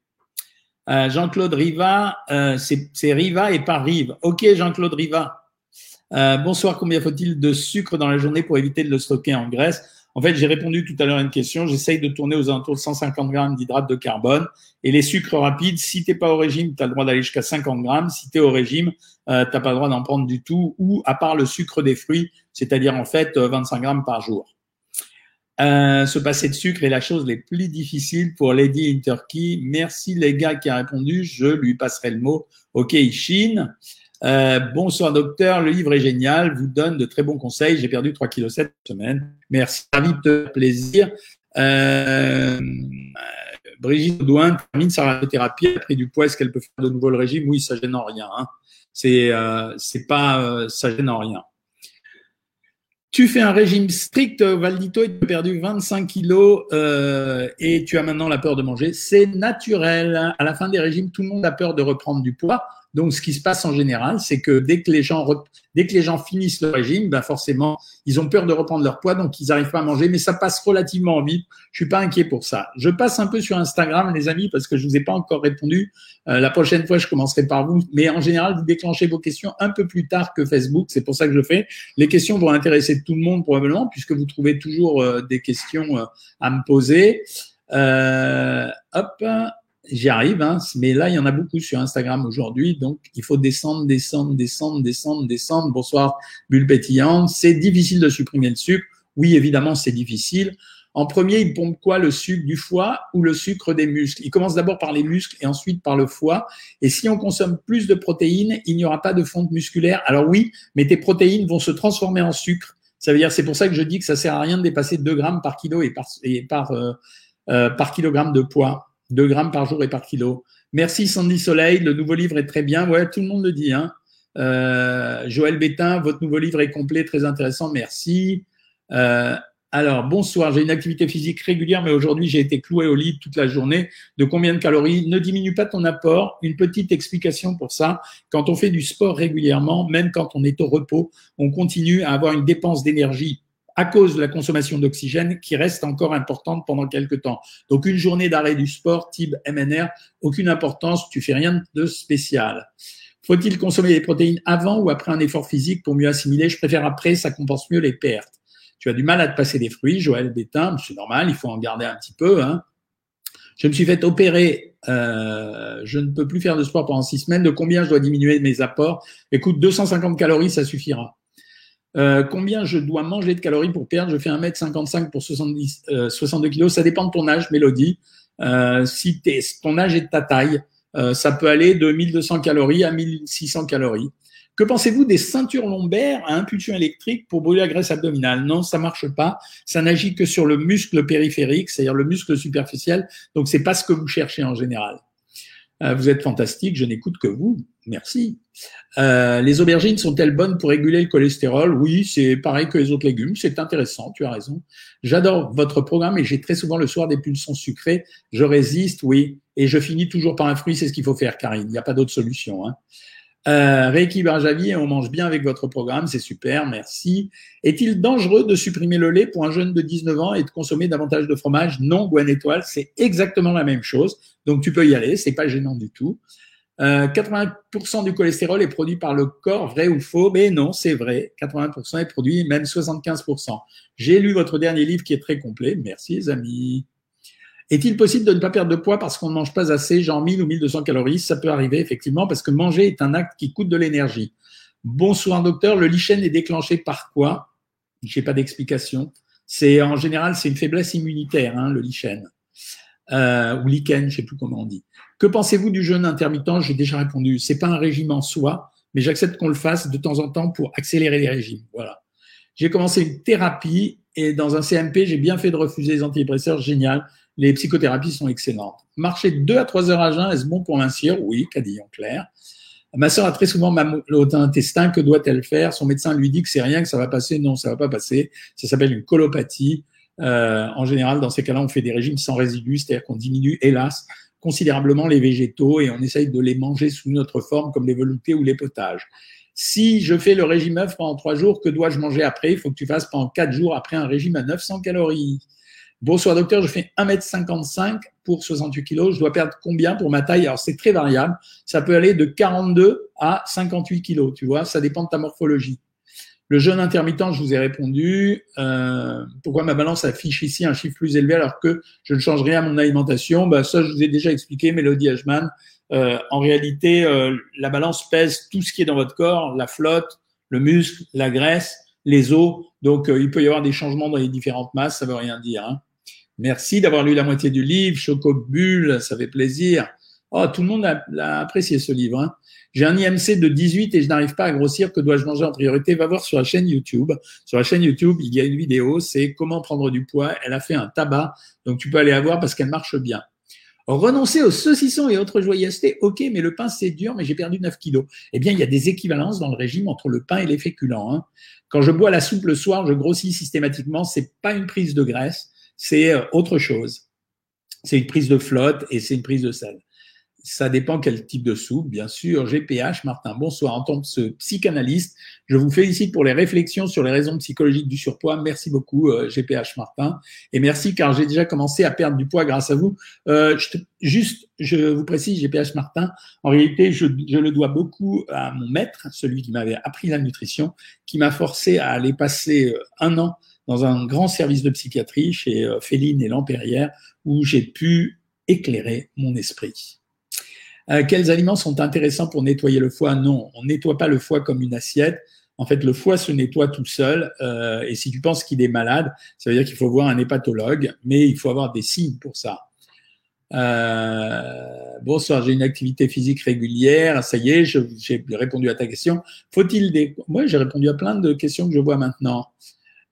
Euh, Jean-Claude Riva, euh, c'est Riva et pas Rive. Ok, Jean-Claude Riva. Euh, bonsoir, combien faut-il de sucre dans la journée pour éviter de le stocker en graisse? En fait, j'ai répondu tout à l'heure à une question. J'essaye de tourner aux alentours de 150 grammes d'hydrates de carbone. Et les sucres rapides, si t'es pas au régime, tu as le droit d'aller jusqu'à 50 grammes. Si tu au régime, t'as pas le droit d'en prendre du tout, ou à part le sucre des fruits, c'est-à-dire en fait 25 grammes par jour. Euh, se passer de sucre est la chose les plus difficiles pour Lady in Turkey. Merci les gars qui a répondu. Je lui passerai le mot. Ok, Chine. Euh, bonsoir docteur, le livre est génial, vous donne de très bons conseils. J'ai perdu 3,7 kg cette semaine. Merci, ravi de plaisir. Euh, Brigitte Douin termine sa radiothérapie, a pris du poids. Est-ce qu'elle peut faire de nouveau le régime? Oui, ça gêne en rien. Hein. C'est, euh, c'est pas, euh, ça gêne en rien. Tu fais un régime strict, Valdito, et tu as perdu 25 kilos euh, et tu as maintenant la peur de manger. C'est naturel. À la fin des régimes, tout le monde a peur de reprendre du poids. Donc, ce qui se passe en général, c'est que dès que les gens dès que les gens finissent le régime, ben forcément, ils ont peur de reprendre leur poids, donc ils n'arrivent pas à manger. Mais ça passe relativement vite. Je suis pas inquiet pour ça. Je passe un peu sur Instagram, les amis, parce que je vous ai pas encore répondu. Euh, la prochaine fois, je commencerai par vous. Mais en général, vous déclenchez vos questions un peu plus tard que Facebook. C'est pour ça que je fais. Les questions vont intéresser tout le monde probablement, puisque vous trouvez toujours euh, des questions euh, à me poser. hop j'y arrive, hein, mais là, il y en a beaucoup sur Instagram aujourd'hui, donc il faut descendre, descendre, descendre, descendre, descendre. Bonsoir, bulle pétillante. C'est difficile de supprimer le sucre. Oui, évidemment, c'est difficile. En premier, il pompe quoi Le sucre du foie ou le sucre des muscles? Il commence d'abord par les muscles et ensuite par le foie. Et si on consomme plus de protéines, il n'y aura pas de fonte musculaire. Alors oui, mais tes protéines vont se transformer en sucre. Ça veut dire, c'est pour ça que je dis que ça sert à rien de dépasser 2 grammes par kilo et par, euh, euh, par kilogramme de poids. 2 grammes par jour et par kilo. Merci Sandy Soleil, le nouveau livre est très bien. Ouais, tout le monde le dit. Hein. Euh, Joël Bétain, votre nouveau livre est complet, très intéressant, merci. Euh, alors, bonsoir, j'ai une activité physique régulière, mais aujourd'hui j'ai été cloué au lit toute la journée. De combien de calories? Ne diminue pas ton apport. Une petite explication pour ça. Quand on fait du sport régulièrement, même quand on est au repos, on continue à avoir une dépense d'énergie à cause de la consommation d'oxygène qui reste encore importante pendant quelques temps. Donc une journée d'arrêt du sport type MNR, aucune importance, tu fais rien de spécial. Faut-il consommer des protéines avant ou après un effort physique pour mieux assimiler? Je préfère après, ça compense mieux les pertes. Tu as du mal à te passer des fruits, Joël Bétain, c'est normal, il faut en garder un petit peu. Hein. Je me suis fait opérer, euh, je ne peux plus faire de sport pendant six semaines. De combien je dois diminuer mes apports? Écoute, 250 calories, ça suffira. Euh, combien je dois manger de calories pour perdre? Je fais 1m55 pour 70, 62 kg. Ça dépend de ton âge, Mélodie. Euh, si ton âge est de ta taille, euh, ça peut aller de 1200 calories à 1600 calories. Que pensez-vous des ceintures lombaires à impulsion électrique pour brûler la graisse abdominale? Non, ça marche pas. Ça n'agit que sur le muscle périphérique, c'est-à-dire le muscle superficiel. Donc, c'est pas ce que vous cherchez en général. Euh, vous êtes fantastique, je n'écoute que vous. Merci. Euh, les aubergines sont-elles bonnes pour réguler le cholestérol? Oui, c'est pareil que les autres légumes. C'est intéressant, tu as raison. J'adore votre programme et j'ai très souvent le soir des pulsions sucrées. Je résiste, oui. Et je finis toujours par un fruit, c'est ce qu'il faut faire, Karine. Il n'y a pas d'autre solution. Hein. Euh, vie et on mange bien avec votre programme, c'est super, merci. Est-il dangereux de supprimer le lait pour un jeune de 19 ans et de consommer davantage de fromage? Non, Gwen Étoile, c'est exactement la même chose. Donc tu peux y aller, c'est pas gênant du tout. Euh, 80% du cholestérol est produit par le corps, vrai ou faux? Mais non, c'est vrai. 80% est produit, même 75%. J'ai lu votre dernier livre qui est très complet. Merci les amis. Est-il possible de ne pas perdre de poids parce qu'on ne mange pas assez, genre 1000 ou 1200 calories? Ça peut arriver effectivement parce que manger est un acte qui coûte de l'énergie. Bonsoir docteur, le lichen est déclenché par quoi? Je n'ai pas d'explication. C'est en général c'est une faiblesse immunitaire, hein, le lichen euh, ou lichen, je sais plus comment on dit. Que pensez-vous du jeûne intermittent? J'ai déjà répondu. C'est pas un régime en soi, mais j'accepte qu'on le fasse de temps en temps pour accélérer les régimes. Voilà. J'ai commencé une thérapie et dans un CMP, j'ai bien fait de refuser les antidépresseurs. Génial. Les psychothérapies sont excellentes. Marcher deux à trois heures à jeun, est-ce bon pour l'incire Oui, en clair. Ma sœur a très souvent mal au intestin. Que doit-elle faire? Son médecin lui dit que c'est rien, que ça va passer. Non, ça va pas passer. Ça s'appelle une colopathie. Euh, en général, dans ces cas-là, on fait des régimes sans résidus, c'est-à-dire qu'on diminue, hélas, considérablement les végétaux et on essaye de les manger sous une autre forme, comme les veloutés ou les potages. Si je fais le régime œuf pendant trois jours, que dois-je manger après? Il faut que tu fasses pendant quatre jours après un régime à 900 calories. Bonsoir docteur, je fais 1m55 pour 68 kg. Je dois perdre combien pour ma taille? Alors c'est très variable. Ça peut aller de 42 à 58 kg, tu vois, ça dépend de ta morphologie. Le jeûne intermittent, je vous ai répondu. Euh, pourquoi ma balance affiche ici un chiffre plus élevé alors que je ne change rien à mon alimentation? Bah, Ça, je vous ai déjà expliqué, Mélodie Ashman. Euh, en réalité, euh, la balance pèse tout ce qui est dans votre corps, la flotte, le muscle, la graisse, les os. Donc, il peut y avoir des changements dans les différentes masses, ça veut rien dire. Hein. Merci d'avoir lu la moitié du livre. Chocobulle, ça fait plaisir. Oh, tout le monde a, apprécié ce livre. Hein. J'ai un IMC de 18 et je n'arrive pas à grossir. Que dois-je manger en priorité? Va voir sur la chaîne YouTube. Sur la chaîne YouTube, il y a une vidéo, c'est comment prendre du poids. Elle a fait un tabac, donc tu peux aller la voir parce qu'elle marche bien. Renoncer aux saucissons et autres joyeusetés, ok, mais le pain c'est dur, mais j'ai perdu 9 kilos. Eh bien, il y a des équivalences dans le régime entre le pain et les féculents. Hein. Quand je bois la soupe le soir, je grossis systématiquement. C'est pas une prise de graisse, c'est euh, autre chose. C'est une prise de flotte et c'est une prise de sel. Ça dépend quel type de soupe, bien sûr. GPH, Martin, bonsoir. En tant que psychanalyste, je vous félicite pour les réflexions sur les raisons psychologiques du surpoids. Merci beaucoup, GPH euh, Martin. Et merci car j'ai déjà commencé à perdre du poids grâce à vous. Euh, juste, je vous précise, GPH Martin, en réalité, je, je, le dois beaucoup à mon maître, celui qui m'avait appris la nutrition, qui m'a forcé à aller passer un an dans un grand service de psychiatrie chez euh, Féline et Lampérière où j'ai pu éclairer mon esprit. Euh, quels aliments sont intéressants pour nettoyer le foie? Non, on ne nettoie pas le foie comme une assiette. En fait, le foie se nettoie tout seul. Euh, et si tu penses qu'il est malade, ça veut dire qu'il faut voir un hépatologue, mais il faut avoir des signes pour ça. bonsoir, j'ai une activité physique régulière. Ça y est, j'ai répondu à ta question. Faut-il des... Moi, j'ai répondu à plein de questions que je vois maintenant.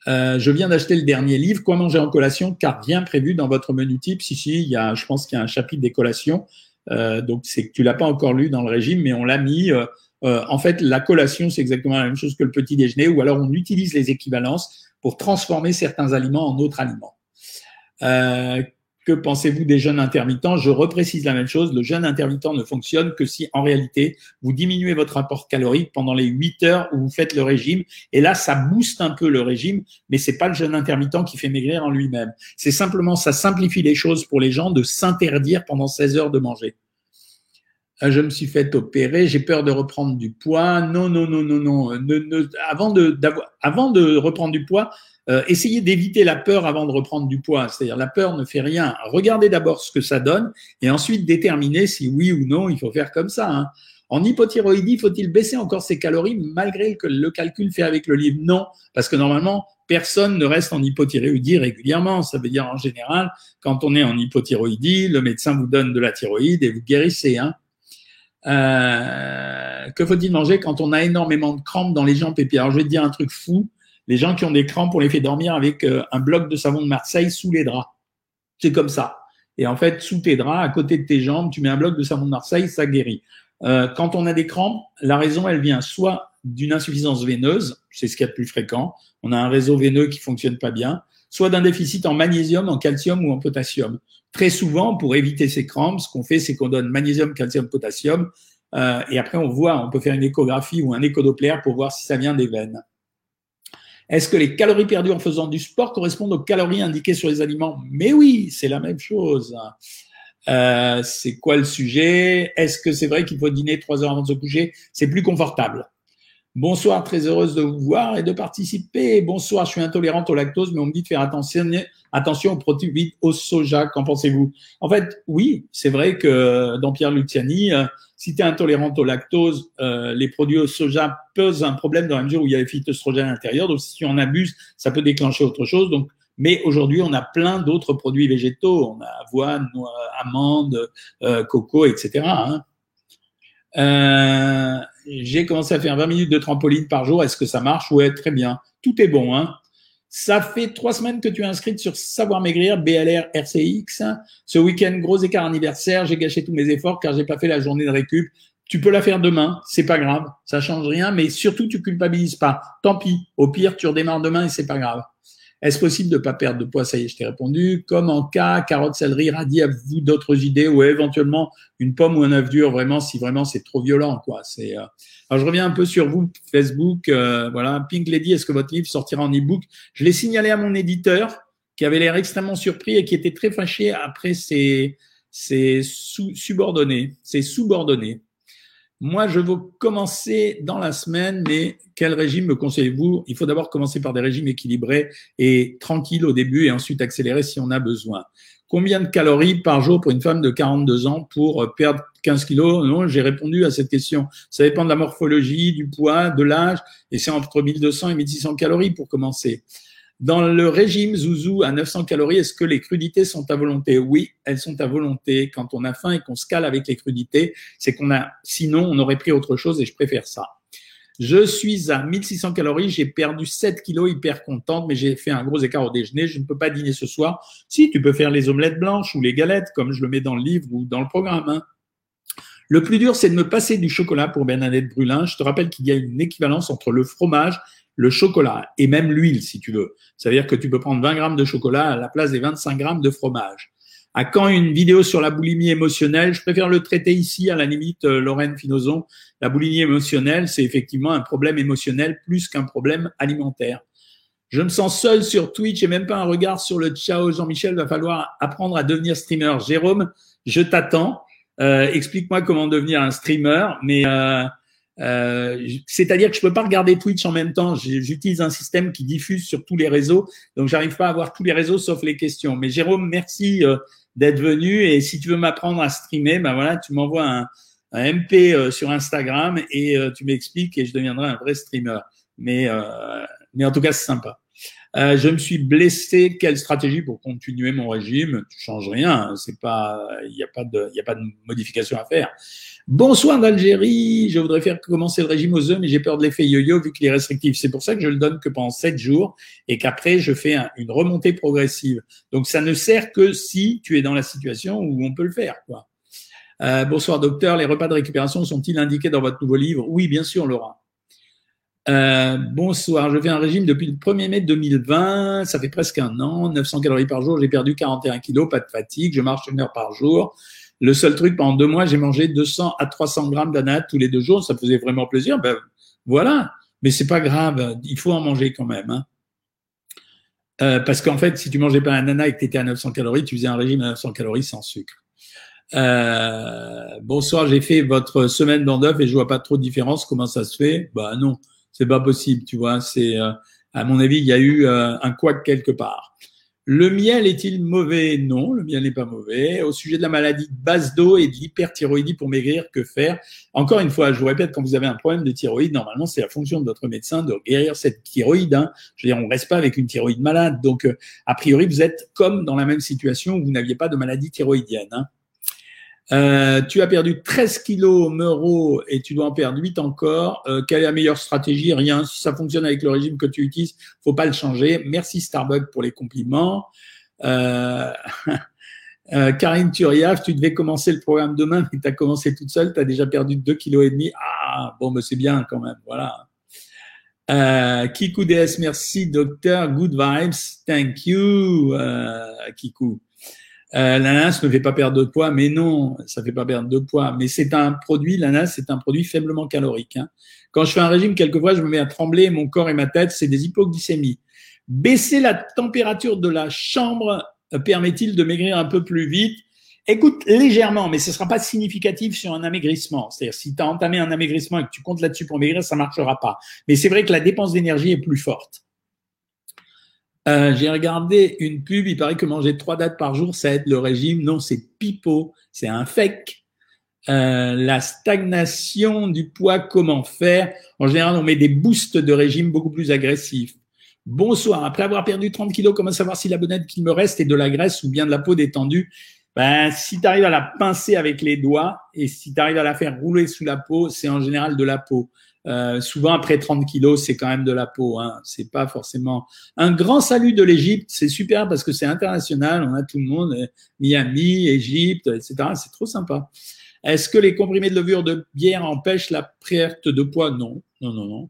Euh, je viens d'acheter le dernier livre, Quoi manger en collation, car rien prévu dans votre menu type. Si, si, il y a, je pense qu'il y a un chapitre des collations. Euh, donc, c'est que tu l'as pas encore lu dans le régime, mais on l'a mis. Euh, en fait, la collation, c'est exactement la même chose que le petit déjeuner, ou alors on utilise les équivalences pour transformer certains aliments en autres aliments. Que pensez-vous des jeûnes intermittents? Je reprécise la même chose. Le jeûne intermittent ne fonctionne que si, en réalité, vous diminuez votre apport calorique pendant les 8 heures où vous faites le régime. Et là, ça booste un peu le régime, mais c'est pas le jeûne intermittent qui fait maigrir en lui-même. C'est simplement, ça simplifie les choses pour les gens de s'interdire pendant 16 heures de manger. Euh, je me suis fait opérer, j'ai peur de reprendre du poids. Non, non, non, non, non. avant, de, avant de reprendre du poids, euh, essayez d'éviter la peur avant de reprendre du poids. C'est-à-dire la peur ne fait rien. Regardez d'abord ce que ça donne et ensuite déterminez si oui ou non il faut faire comme ça. Hein. En hypothyroïdie, faut-il baisser encore ses calories malgré le calcul fait avec le livre? Non, parce que normalement, personne ne reste en hypothyroïdie régulièrement. Ça veut dire en général, quand on est en hypothyroïdie, le médecin vous donne de la thyroïde et vous guérissez. Hein. Euh, que faut-il manger quand on a énormément de crampes dans les jambes et pieds Alors je vais te dire un truc fou. Les gens qui ont des crampes, on les fait dormir avec euh, un bloc de savon de Marseille sous les draps. C'est comme ça. Et en fait, sous tes draps, à côté de tes jambes, tu mets un bloc de savon de Marseille, ça guérit. Euh, quand on a des crampes, la raison, elle vient soit d'une insuffisance veineuse, c'est ce qu'il y a de plus fréquent, on a un réseau veineux qui fonctionne pas bien, soit d'un déficit en magnésium, en calcium ou en potassium. Très souvent, pour éviter ces crampes, ce qu'on fait, c'est qu'on donne magnésium, calcium, potassium, euh, et après on voit, on peut faire une échographie ou un échodoppler pour voir si ça vient des veines. Est-ce que les calories perdues en faisant du sport correspondent aux calories indiquées sur les aliments? Mais oui, c'est la même chose. Euh, c'est quoi le sujet? Est-ce que c'est vrai qu'il faut dîner trois heures avant de se coucher? C'est plus confortable. Bonsoir, très heureuse de vous voir et de participer. Bonsoir, je suis intolérante au lactose, mais on me dit de faire attention, attention aux produits au soja. Qu'en pensez-vous? En fait, oui, c'est vrai que dans Pierre Luciani, euh, si tu es intolérante au lactose, euh, les produits au soja posent un problème dans la mesure où il y a les phytoestrogènes à l'intérieur. Donc, si tu en abuses, ça peut déclencher autre chose. Donc, mais aujourd'hui, on a plein d'autres produits végétaux. On a avoine, noix, amandes, euh, coco, etc. J'ai commencé à faire 20 minutes de trampoline par jour. Est-ce que ça marche? Ouais, très bien. Tout est bon. Hein. Ça fait trois semaines que tu es inscrite sur Savoir Maigrir, BLR, RCX. Ce week-end, gros écart anniversaire. J'ai gâché tous mes efforts car j'ai pas fait la journée de récup. Tu peux la faire demain, c'est pas grave, ça change rien, mais surtout tu culpabilises pas. Tant pis, au pire tu redémarres demain et c'est pas grave. Est-ce possible de ne pas perdre de poids? Ça y est, je t'ai répondu. Comme en cas, carotte, céleri, radis, avez-vous d'autres idées ou éventuellement une pomme ou un œuf dur, vraiment, si vraiment c'est trop violent, quoi. C'est. Euh, Alors je reviens un peu sur vous, Facebook. Euh, voilà, Pink Lady, est-ce que votre livre sortira en e-book? Je l'ai signalé à mon éditeur, qui avait l'air extrêmement surpris et qui était très fâché après ses, ses sous subordonnés, ses subordonnés. Moi, je veux commencer dans la semaine, mais quel régime me conseillez-vous? Il faut d'abord commencer par des régimes équilibrés et tranquilles au début et ensuite accélérer si on a besoin. Combien de calories par jour pour une femme de 42 ans pour perdre 15 kilos? Non, j'ai répondu à cette question. Ça dépend de la morphologie, du poids, de l'âge, et c'est entre 1200 et 1600 calories pour commencer. Dans le régime Zouzou à 900 calories, est-ce que les crudités sont à volonté? Oui, elles sont à volonté. Quand on a faim et qu'on se cale avec les crudités, c'est qu'on a, sinon, on aurait pris autre chose et je préfère ça. Je suis à 1600 calories, j'ai perdu 7 kilos, hyper contente, mais j'ai fait un gros écart au déjeuner. Je ne peux pas dîner ce soir. Si, tu peux faire les omelettes blanches ou les galettes, comme je le mets dans le livre ou dans le programme. Hein. Le plus dur, c'est de me passer du chocolat pour Bernadette Brulin. Je te rappelle qu'il y a une équivalence entre le fromage le chocolat et même l'huile, si tu veux. Ça veut dire que tu peux prendre 20 grammes de chocolat à la place des 25 grammes de fromage. À quand une vidéo sur la boulimie émotionnelle? Je préfère le traiter ici, à la limite, euh, Lorraine Finozon. La boulimie émotionnelle, c'est effectivement un problème émotionnel plus qu'un problème alimentaire. Je me sens seul sur Twitch et même pas un regard sur le ciao. Jean-Michel, va falloir apprendre à devenir streamer. Jérôme, je t'attends. Euh, explique-moi comment devenir un streamer. Mais euh, euh, c'est-à-dire que je peux pas regarder Twitch en même temps. J'utilise un système qui diffuse sur tous les réseaux, donc j'arrive pas à voir tous les réseaux sauf les questions. Mais Jérôme, merci euh, d'être venu. Et si tu veux m'apprendre à streamer, ben voilà, tu m'envoies un, MP euh, sur Instagram et tu m'expliques et je deviendrai un vrai streamer. Mais mais en tout cas, c'est sympa. Euh, je me suis blessé. Quelle stratégie pour continuer mon régime? Tu changes rien. C'est pas, il n'y a pas de, il y a pas de modification à faire. Bonsoir d'Algérie. Je voudrais faire commencer le régime aux œufs, mais j'ai peur de l'effet yo-yo vu qu'il est restrictif. C'est pour ça que je le donne que pendant sept jours et qu'après je fais une remontée progressive. Donc ça ne sert que si tu es dans la situation où on peut le faire. Euh, bonsoir docteur. Les repas de récupération sont-ils indiqués dans votre nouveau livre? Oui, bien sûr, Laura. Euh, bonsoir, je fais un régime depuis le 1er mai 2020, ça fait presque un an, 900 calories par jour, j'ai perdu 41 kilos, pas de fatigue, je marche une heure par jour. Le seul truc, pendant deux mois, j'ai mangé 200 à 300 grammes d'ananas tous les deux jours, ça faisait vraiment plaisir. Ben voilà, mais c'est pas grave, il faut en manger quand même. Hein. Euh, parce qu'en fait, si tu mangeais pas un et que tu étais à 900 calories, tu faisais un régime à 900 calories sans sucre. Euh, bonsoir, j'ai fait votre semaine d'œuf et je vois pas trop de différence. Comment ça se fait? Bah non, c'est pas possible, tu vois. C'est, euh, à mon avis, il y a eu euh, un couac quelque part. Le miel est-il mauvais? Non, le miel n'est pas mauvais. Au sujet de la maladie de base d'eau et de l'hyperthyroïdie pour maigrir, que faire? Encore une fois, je vous répète, quand vous avez un problème de thyroïde, normalement, c'est la fonction de votre médecin de guérir cette thyroïde. Hein. Je veux dire, on reste pas avec une thyroïde malade. Donc, euh, a priori, vous êtes comme dans la même situation où vous n'aviez pas de maladie thyroïdienne. Hein. Euh, tu as perdu 13 kilos Meuro et tu dois en perdre 8 encore. Euh, quelle est la meilleure stratégie? Rien. Si ça fonctionne avec le régime que tu utilises, faut pas le changer. Merci Starbucks pour les compliments. Euh, [LAUGHS] Euh, Karine Turiaf, tu devais commencer le programme demain, mais tu as commencé toute seule, tu as déjà perdu 2,5 kg. Ah, bon, mais c'est bien quand même, voilà. Euh, Kikou DS, merci docteur, good vibes, thank you, euh, Kikou. Euh, l'ananas ne fait pas perdre de poids, mais non, ça fait pas perdre de poids. Mais c'est un produit, l'ananas, c'est un produit faiblement calorique. Hein. Quand je fais un régime, quelquefois, je me mets à trembler, mon corps et ma tête, c'est des hypoglycémies. Baisser la température de la chambre euh, permet-il de maigrir un peu plus vite? Écoute, légèrement, mais ce ne sera pas significatif sur un amaigrissement. C'est-à-dire, si tu as entamé un amaigrissement et que tu comptes là-dessus pour maigrir, ça ne marchera pas. Mais c'est vrai que la dépense d'énergie est plus forte. Euh, j'ai regardé une pub, il paraît que manger trois dates par jour, ça aide le régime. Non, c'est pipeau, c'est un fake. Euh, la stagnation du poids, comment faire? En général, on met des boosts de régime beaucoup plus agressifs. Bonsoir, après avoir perdu 30 kilos, comment savoir si la bonnette qu'il me reste est de la graisse ou bien de la peau détendue? Ben, si tu arrives à la pincer avec les doigts et si tu arrives à la faire rouler sous la peau, c'est en général de la peau. Euh, souvent après 30 kilos, c'est quand même de la peau. Hein. C'est pas forcément un grand salut de l'Égypte. C'est super parce que c'est international. On a tout le monde, euh, Miami, Égypte, etc. C'est trop sympa. Est-ce que les comprimés de levure de bière empêchent la perte de poids? Non, non, non, non.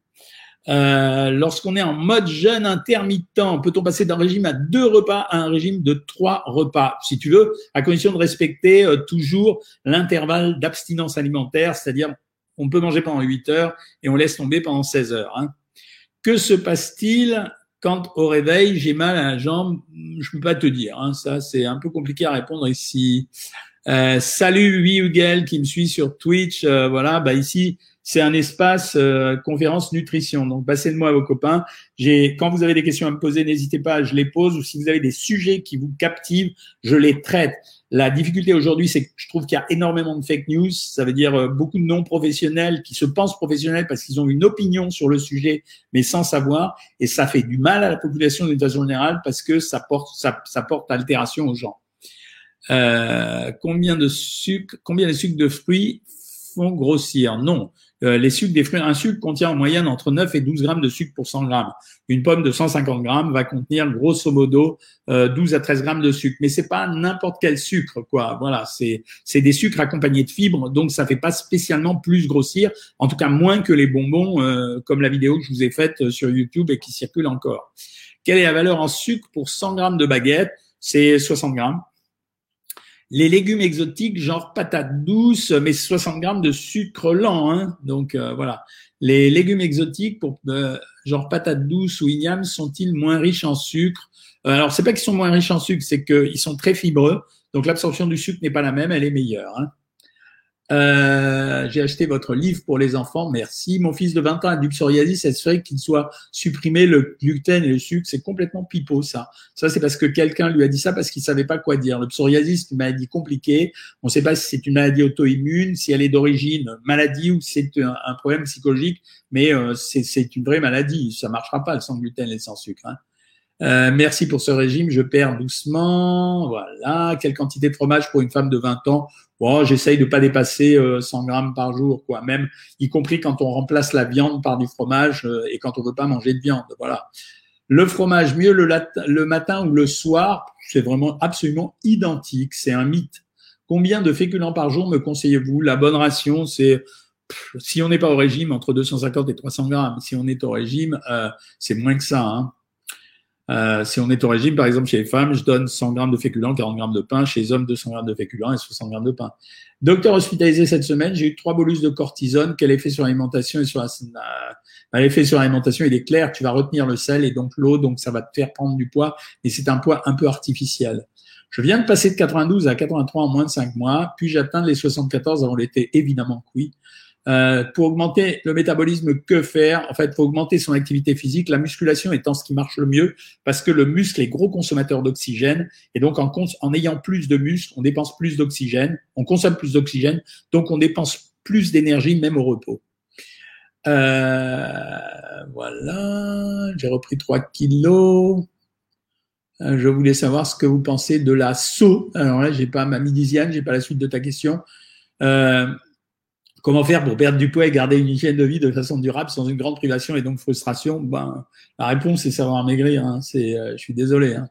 Euh, lorsqu'on est en mode jeûne intermittent, peut-on passer d'un régime à deux repas à un régime de trois repas, si tu veux, à condition de respecter euh, toujours l'intervalle d'abstinence alimentaire, c'est-à-dire on peut manger pendant 8 heures et on laisse tomber pendant 16 heures. Hein. Que se passe-t-il quand au réveil j'ai mal à la jambe? Je peux pas te dire, hein. ça c'est un peu compliqué à répondre ici. Euh, salut Huguel qui me suit sur Twitch, euh, voilà, bah ici c'est un espace euh, conférence nutrition. Donc, passez-le-moi à vos copains. Quand vous avez des questions à me poser, n'hésitez pas, je les pose. Ou si vous avez des sujets qui vous captivent, je les traite. La difficulté aujourd'hui, c'est que je trouve qu'il y a énormément de fake news. Ça veut dire euh, beaucoup de non-professionnels qui se pensent professionnels parce qu'ils ont une opinion sur le sujet, mais sans savoir. Et ça fait du mal à la population d'une façon générale parce que ça porte, ça, ça porte altération aux gens. Euh, combien de sucre, combien de sucres de fruits font grossir? Non. Euh, les sucres des fruits, un sucre contient en moyenne entre 9 et 12 grammes de sucre pour 100 grammes. Une pomme de 150 grammes va contenir grosso modo 12 euh, à 13 grammes de sucre. Mais c'est pas n'importe quel sucre, quoi. Voilà, c'est c'est des sucres accompagnés de fibres, donc ça fait pas spécialement plus grossir, en tout cas moins que les bonbons, euh, comme la vidéo que je vous ai faite sur YouTube et qui circule encore. Quelle est la valeur en sucre pour 100 grammes de baguette? C'est 60 grammes. Les légumes exotiques, genre patates douces, mais 60 grammes de sucre lent. Hein. Donc euh, voilà. Les légumes exotiques, pour euh, genre patates douces ou ignames, sont-ils moins riches en sucre? Euh, Alors c'est pas qu'ils sont moins riches en sucre, c'est qu'ils sont très fibreux. Donc l'absorption du sucre n'est pas la même, elle est meilleure. Hein. Euh, j'ai acheté votre livre pour les enfants, merci. Mon fils de 20 ans a du psoriasis, est-ce vrai qu'il soit supprimé le gluten et le sucre C'est complètement pipeau, ça. Ça, c'est parce que quelqu'un lui a dit ça parce qu'il savait pas quoi dire. Le psoriasis, c'est une maladie compliquée. On ne sait pas si c'est une maladie auto-immune, si elle est d'origine maladie ou si c'est un, problème psychologique, mais euh, c'est une vraie maladie. Ça marchera pas, sans gluten et sans sucre. Hein. Euh, merci pour ce régime, je perds doucement. Voilà. Quelle quantité de fromage pour une femme de 20 ans? Bon, j'essaye de pas dépasser 100 euh, grammes par jour, quoi. Même, y compris quand on remplace la viande par du fromage euh, et quand on veut pas manger de viande. Voilà. Le fromage, mieux le, le matin ou le soir, c'est vraiment absolument identique. C'est un mythe. Combien de féculents par jour me conseillez-vous? La bonne ration, c'est si on n'est pas au régime, entre 250 et 300 grammes. Si on est au régime, euh, c'est moins que ça. Hein. Euh, si on est au régime, par exemple, chez les femmes, je donne 100 grammes de féculents, 40 grammes de pain. Chez les hommes, 200 grammes de féculents et 60 grammes de pain. Docteur hospitalisé cette semaine, j'ai eu trois bolus de cortisone. Quel effet sur l'alimentation et sur la... Euh, l'effet sur l'alimentation, il est clair. Tu vas retenir le sel et donc l'eau, donc ça va te faire prendre du poids. Et c'est un poids un peu artificiel. Je viens de passer de 92 à 83 en moins de 5 mois. Puis j'atteins les 74 avant l'été, évidemment oui. Euh, pour augmenter le métabolisme, que faire? En fait, faut augmenter son activité physique, la musculation étant ce qui marche le mieux, parce que le muscle est gros consommateur d'oxygène, et donc en, ayant plus de muscles, on dépense plus d'oxygène, on consomme plus d'oxygène, donc on dépense plus d'énergie même au repos. Euh, voilà, j'ai repris 3 kilos. Euh, je voulais savoir ce que vous pensez de la SO. Alors là, j'ai pas ma midisiane, j'ai pas la suite de ta question. Comment faire pour perdre du poids et garder une hygiène de vie de façon durable sans une grande privation et donc frustration? Ben, La réponse, c'est savoir maigrir. Hein. Euh, je suis désolé. Hein.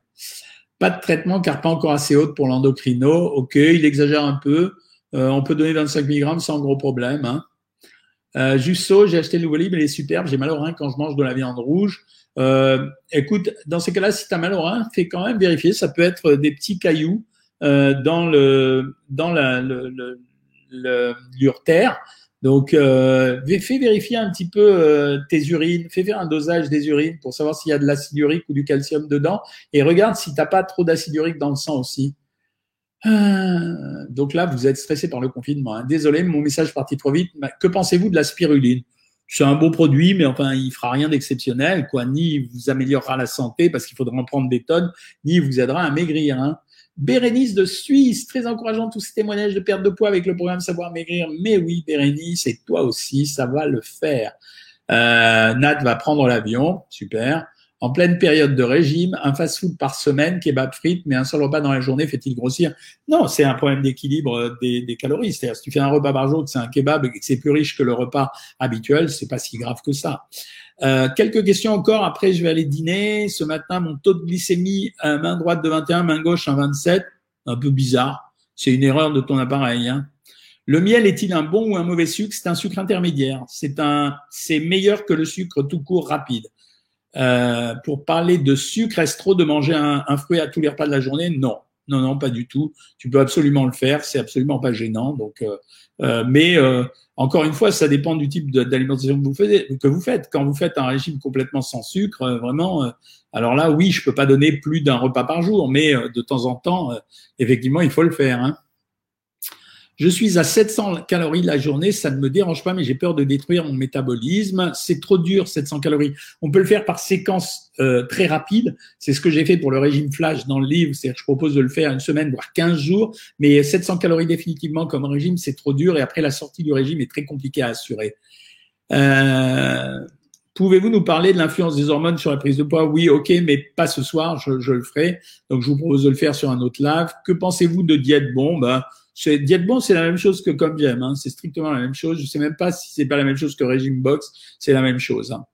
Pas de traitement car pas encore assez haute pour l'endocrino. Ok, il exagère un peu. Euh, on peut donner 25 mg sans gros problème. Hein. Euh, Jusso, j'ai acheté le nouveau livre, il est superbe. J'ai mal au rein quand je mange de la viande rouge. Écoute, dans ces cas-là, si tu as mal au rein, fais quand même vérifier. Ça peut être des petits cailloux dans le dans la, le, l'urtère. Donc, euh, fais vérifier un petit peu euh, tes urines, fais faire un dosage des urines pour savoir s'il y a de l'acide urique ou du calcium dedans, et regarde si t'as pas trop d'acide urique dans le sang aussi. Euh, donc là, vous êtes stressé par le confinement. Hein. Désolé, mon message est parti trop vite. Que pensez-vous de la spiruline? C'est un beau produit, mais enfin, il fera rien d'exceptionnel, quoi. Ni il vous améliorera la santé parce qu'il faudra en prendre des tonnes, ni il vous aidera à maigrir. Hein. Bérénice de Suisse, très encourageant tous ces témoignages de perte de poids avec le programme Savoir Maigrir. Mais oui, Bérénice, et toi aussi, ça va le faire. Euh, Nat va prendre l'avion, super. En pleine période de régime, un fast-food par semaine, kebab frites, mais un seul repas dans la journée fait-il grossir? Non, c'est un problème d'équilibre des, calories. C'est-à-dire, si tu fais un repas par jour, que c'est un kebab et c'est plus riche que le repas habituel, c'est pas si grave que ça. Euh, quelques questions encore, après je vais aller dîner. Ce matin, mon taux de glycémie, euh, main droite de 21, main gauche un 27. Un peu bizarre. C'est une erreur de ton appareil. Hein. Le miel est-il un bon ou un mauvais sucre? C'est un sucre intermédiaire. C'est un, c'est meilleur que le sucre tout court rapide. Euh, pour parler de sucre, est-ce trop de manger un, un, fruit à tous les repas de la journée? Non, non, non, pas du tout. Tu peux absolument le faire. C'est absolument pas gênant. Donc, euh, euh mais encore une fois, ça dépend du type d'alimentation que vous faites. Que vous faites. Quand vous faites un régime complètement sans sucre, euh, vraiment, euh, alors là, oui, je peux pas donner plus d'un repas par jour, mais euh, de temps en temps, effectivement, il faut le faire. Hein. Je suis à 700 calories la journée, ça ne me dérange pas, mais j'ai peur de détruire mon métabolisme. C'est trop dur, 700 calories. On peut le faire par séquence euh, très rapide. C'est ce que j'ai fait pour le régime flash dans le livre. C'est-à-dire que je propose de le faire une semaine, voire 15 jours. Mais 700 calories définitivement comme régime, c'est trop dur. Et après, la sortie du régime est très compliquée à assurer. Euh, Pouvez-vous nous parler de l'influence des hormones sur la prise de poids? Oui, ok, mais pas ce soir, je, je, le ferai. Donc, je vous propose de le faire sur un autre live. Que pensez-vous de diète? Bon ben, c'est diète bon, c'est la même chose que comme j'aime. Hein. C'est strictement la même chose. Je sais même pas si c'est pas la même chose que régime box. C'est la même chose. Hein.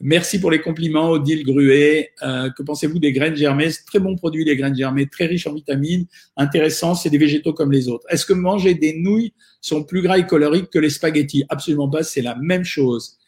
Merci pour les compliments, Odile Gruet. Euh, que pensez-vous des graines germées? Très bon produit, les graines germées, très riches en vitamines, intéressant. C'est des végétaux comme les autres. Est-ce que manger des nouilles sont plus gras et caloriques que les spaghettis? Absolument pas. C'est la même chose.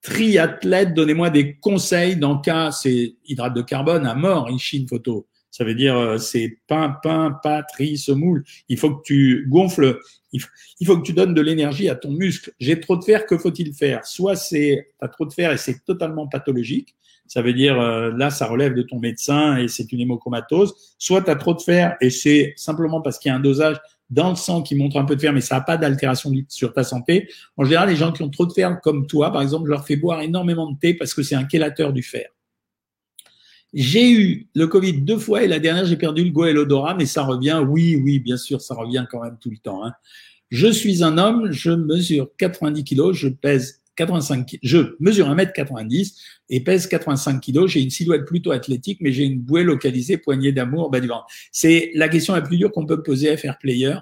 Triathlète, donnez-moi des conseils dans cas, c'est hydrate de carbone à mort, une photo. Ça veut dire euh, c'est pain, pain, pâte, riz, semoule. Il faut que tu gonfles, il faut, que tu donnes de l'énergie à ton muscle. J'ai trop de fer, que faut-il faire? Soit c'est as trop de fer et c'est totalement pathologique. Ça veut dire euh, là, ça relève de ton médecin et c'est une hémochromatose. Soit tu as trop de fer et c'est simplement parce qu'il y a un dosage dans le sang qui montre un peu de fer, mais ça n'a pas d'altération sur ta santé. En général, les gens qui ont trop de fer, comme toi, par exemple, je leur fais boire énormément de thé parce que c'est un chélateur du fer. J'ai eu le Covid deux fois et la dernière, j'ai perdu le goût et l'odorat, mais ça revient. Oui, oui, bien sûr, ça revient quand même tout le temps. Hein. Je suis un homme, je mesure 90 kilos, je pèse 85 je mesure 1m90 et pèse 85 kilos. J'ai une silhouette plutôt athlétique, mais j'ai une bouée localisée, poignée d'amour, bas du ventre. C'est la question la plus dure qu'on peut poser à faire player.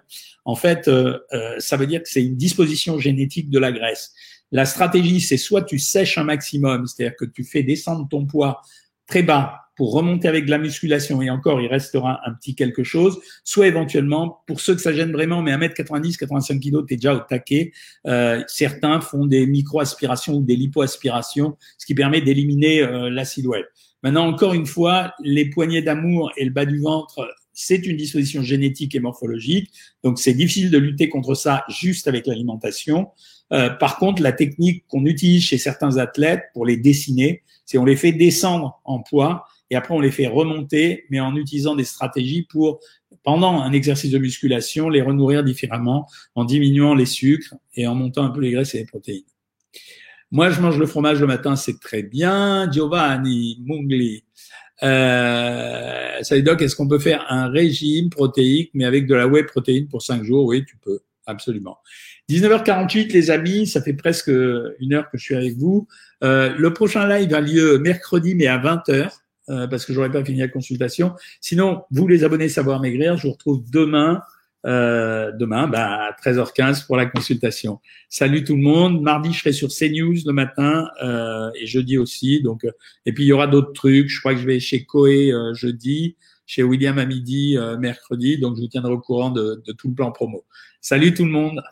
En fait, euh, euh, ça veut dire que c'est une disposition génétique de la graisse. La stratégie, c'est soit tu sèches un maximum, c'est-à-dire que tu fais descendre ton poids très bas pour remonter avec de la musculation et encore il restera un petit quelque chose, soit éventuellement pour ceux que ça gêne vraiment, mais 1m90, 85 kg, tu es déjà au taquet. Euh, certains font des micro-aspirations ou des lipo-aspirations, ce qui permet d'éliminer euh, la silhouette. Maintenant, encore une fois, les poignées d'amour et le bas du ventre, c'est une disposition génétique et morphologique, donc c'est difficile de lutter contre ça juste avec l'alimentation. Euh, par contre, la technique qu'on utilise chez certains athlètes pour les dessiner, c'est on les fait descendre en poids et après on les fait remonter, mais en utilisant des stratégies pour, pendant un exercice de musculation, les renourrir différemment en diminuant les sucres et en montant un peu les graisses et les protéines. Moi, je mange le fromage le matin, c'est très bien. Giovanni Mungli. Euh, doc, est-ce qu'on peut faire un régime protéique, mais avec de la whey protéine pour cinq jours? Oui, tu peux, absolument. 19h48, les amis, ça fait presque une heure que je suis avec vous. Euh, le prochain live a lieu mercredi, mais à 20h, euh, parce que j'aurais pas fini la consultation. Sinon, vous les abonnés Savoir Maigrir, je vous retrouve demain, euh, demain, bah, à 13h15 pour la consultation. Salut tout le monde. Mardi, je serai sur CNews le matin et jeudi aussi. Donc, et puis il y aura d'autres trucs. Je crois que je vais chez Coé jeudi. chez William à midi mercredi. Donc, je vous tiendrai au courant de tout le plan promo. Salut tout le monde.